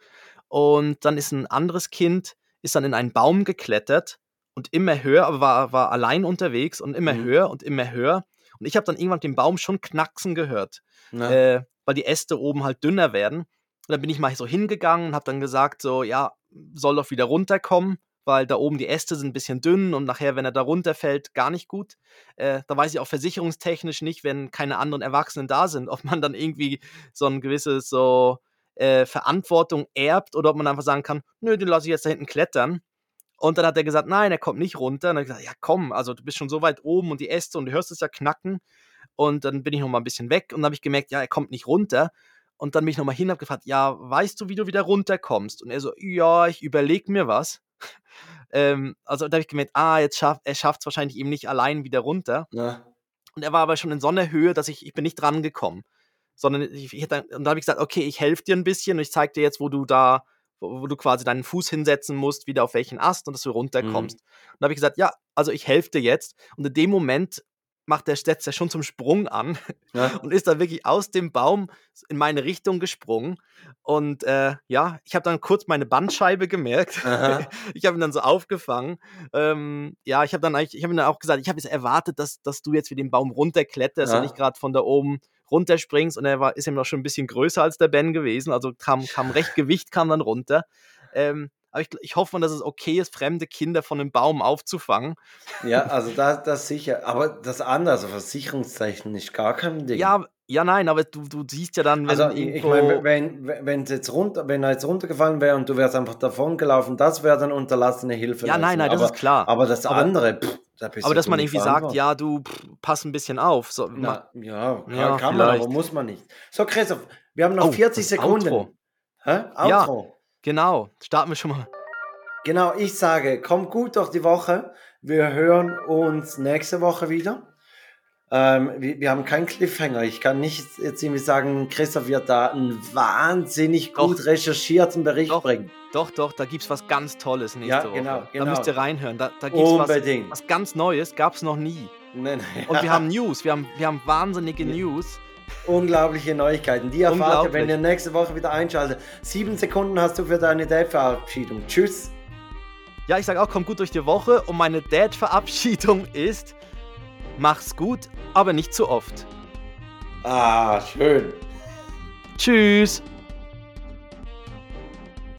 Und dann ist ein anderes Kind, ist dann in einen Baum geklettert und immer höher, aber war, war allein unterwegs und immer Mhm. höher und immer höher. Und ich habe dann irgendwann den Baum schon knacksen gehört, Ja. äh, weil die Äste oben halt dünner werden. Und dann bin ich mal so hingegangen und habe dann gesagt, so, ja, soll doch wieder runterkommen, weil da oben die Äste sind ein bisschen dünn und nachher, wenn er da runterfällt, gar nicht gut. Äh, da weiß ich auch versicherungstechnisch nicht, wenn keine anderen Erwachsenen da sind, ob man dann irgendwie so ein gewisses so äh, Verantwortung erbt oder ob man einfach sagen kann, nö, den lasse ich jetzt da hinten klettern. Und dann hat er gesagt, nein, er kommt nicht runter. Und dann habe ich gesagt, ja komm, also du bist schon so weit oben und die Äste und du hörst es ja knacken. Und dann bin ich noch mal ein bisschen weg und dann habe ich gemerkt, ja, er kommt nicht runter. Und dann bin ich noch mal hin und habe gefragt, ja, weißt du, wie du wieder runterkommst? Und er so, ja, ich überlege mir was. ähm, also da habe ich gemerkt, ah, jetzt schafft er schafft es wahrscheinlich eben nicht allein wieder runter. Ja. Und er war aber schon in so einer Höhe, dass ich, ich bin nicht dran gekommen. Sondern ich, ich hätte, und da habe ich gesagt, okay, ich helfe dir ein bisschen und ich zeige dir jetzt, wo du da, wo, wo du quasi deinen Fuß hinsetzen musst, wieder auf welchen Ast und dass du runterkommst. Und da habe ich gesagt, ja, also ich helfe dir jetzt. Und in dem Moment macht der, setzt er schon zum Sprung an Ja. und ist dann wirklich aus dem Baum in meine Richtung gesprungen. Und äh, ja, ich habe dann kurz meine Bandscheibe gemerkt. Aha. ich habe ihn dann so aufgefangen. Ähm, ja, ich habe dann eigentlich, ich habe ihm dann auch gesagt, ich habe jetzt erwartet, dass, dass du jetzt wie den Baum runterkletterst Ja. und nicht gerade von da oben runterspringst. Und er war, ist ihm noch schon ein bisschen größer als der Ben gewesen. Also kam, kam recht Gewicht, kam dann runter. Ähm, aber ich, ich hoffe, dass es okay ist, fremde Kinder von einem Baum aufzufangen. ja, also das, das sicher. Aber das andere, also versicherungstechnisch gar kein Ding. Ja, Ja, nein, aber du, du siehst ja dann, wenn Also ich, meine, wenn, wenn, jetzt runter, wenn er jetzt runtergefallen wäre und du wärst einfach davon gelaufen, das wäre dann unterlassene Hilfe. Ja, nein, nein, das aber, ist klar. Aber das Aber- andere, pff, da bist aber dass man irgendwie sagt, ja, du, pff, pass ein bisschen auf. So, Na, ja, kann, Ja, kann man, aber muss man nicht. So, Christoph, wir haben noch Oh, 40 das Sekunden. Outro. Hä? Ja. Outro. genau, starten wir schon mal. Genau, ich sage, kommt gut durch die Woche. Wir hören uns nächste Woche wieder. Ähm, wir, wir haben keinen Cliffhanger. Ich kann nicht jetzt irgendwie sagen, Christoph wird da einen wahnsinnig Doch. gut recherchierten Bericht Doch, bringen. Doch, doch, da gibt es was ganz Tolles nächste Ja, Woche. genau, Da genau. müsst ihr reinhören. Da, da gibt es was, was ganz Neues, gab es noch nie. Nein, nein. Und wir haben News, wir haben, wir haben wahnsinnige News. unglaubliche Neuigkeiten. Die erfahrt ihr, wenn ihr nächste Woche wieder einschaltet. Sieben Sekunden hast du für deine Date-Verabschiedung. Tschüss. Ja, ich sage auch, kommt gut durch die Woche. Und meine Dad-Verabschiedung ist, mach's gut, aber nicht zu oft. Ah, schön. Tschüss.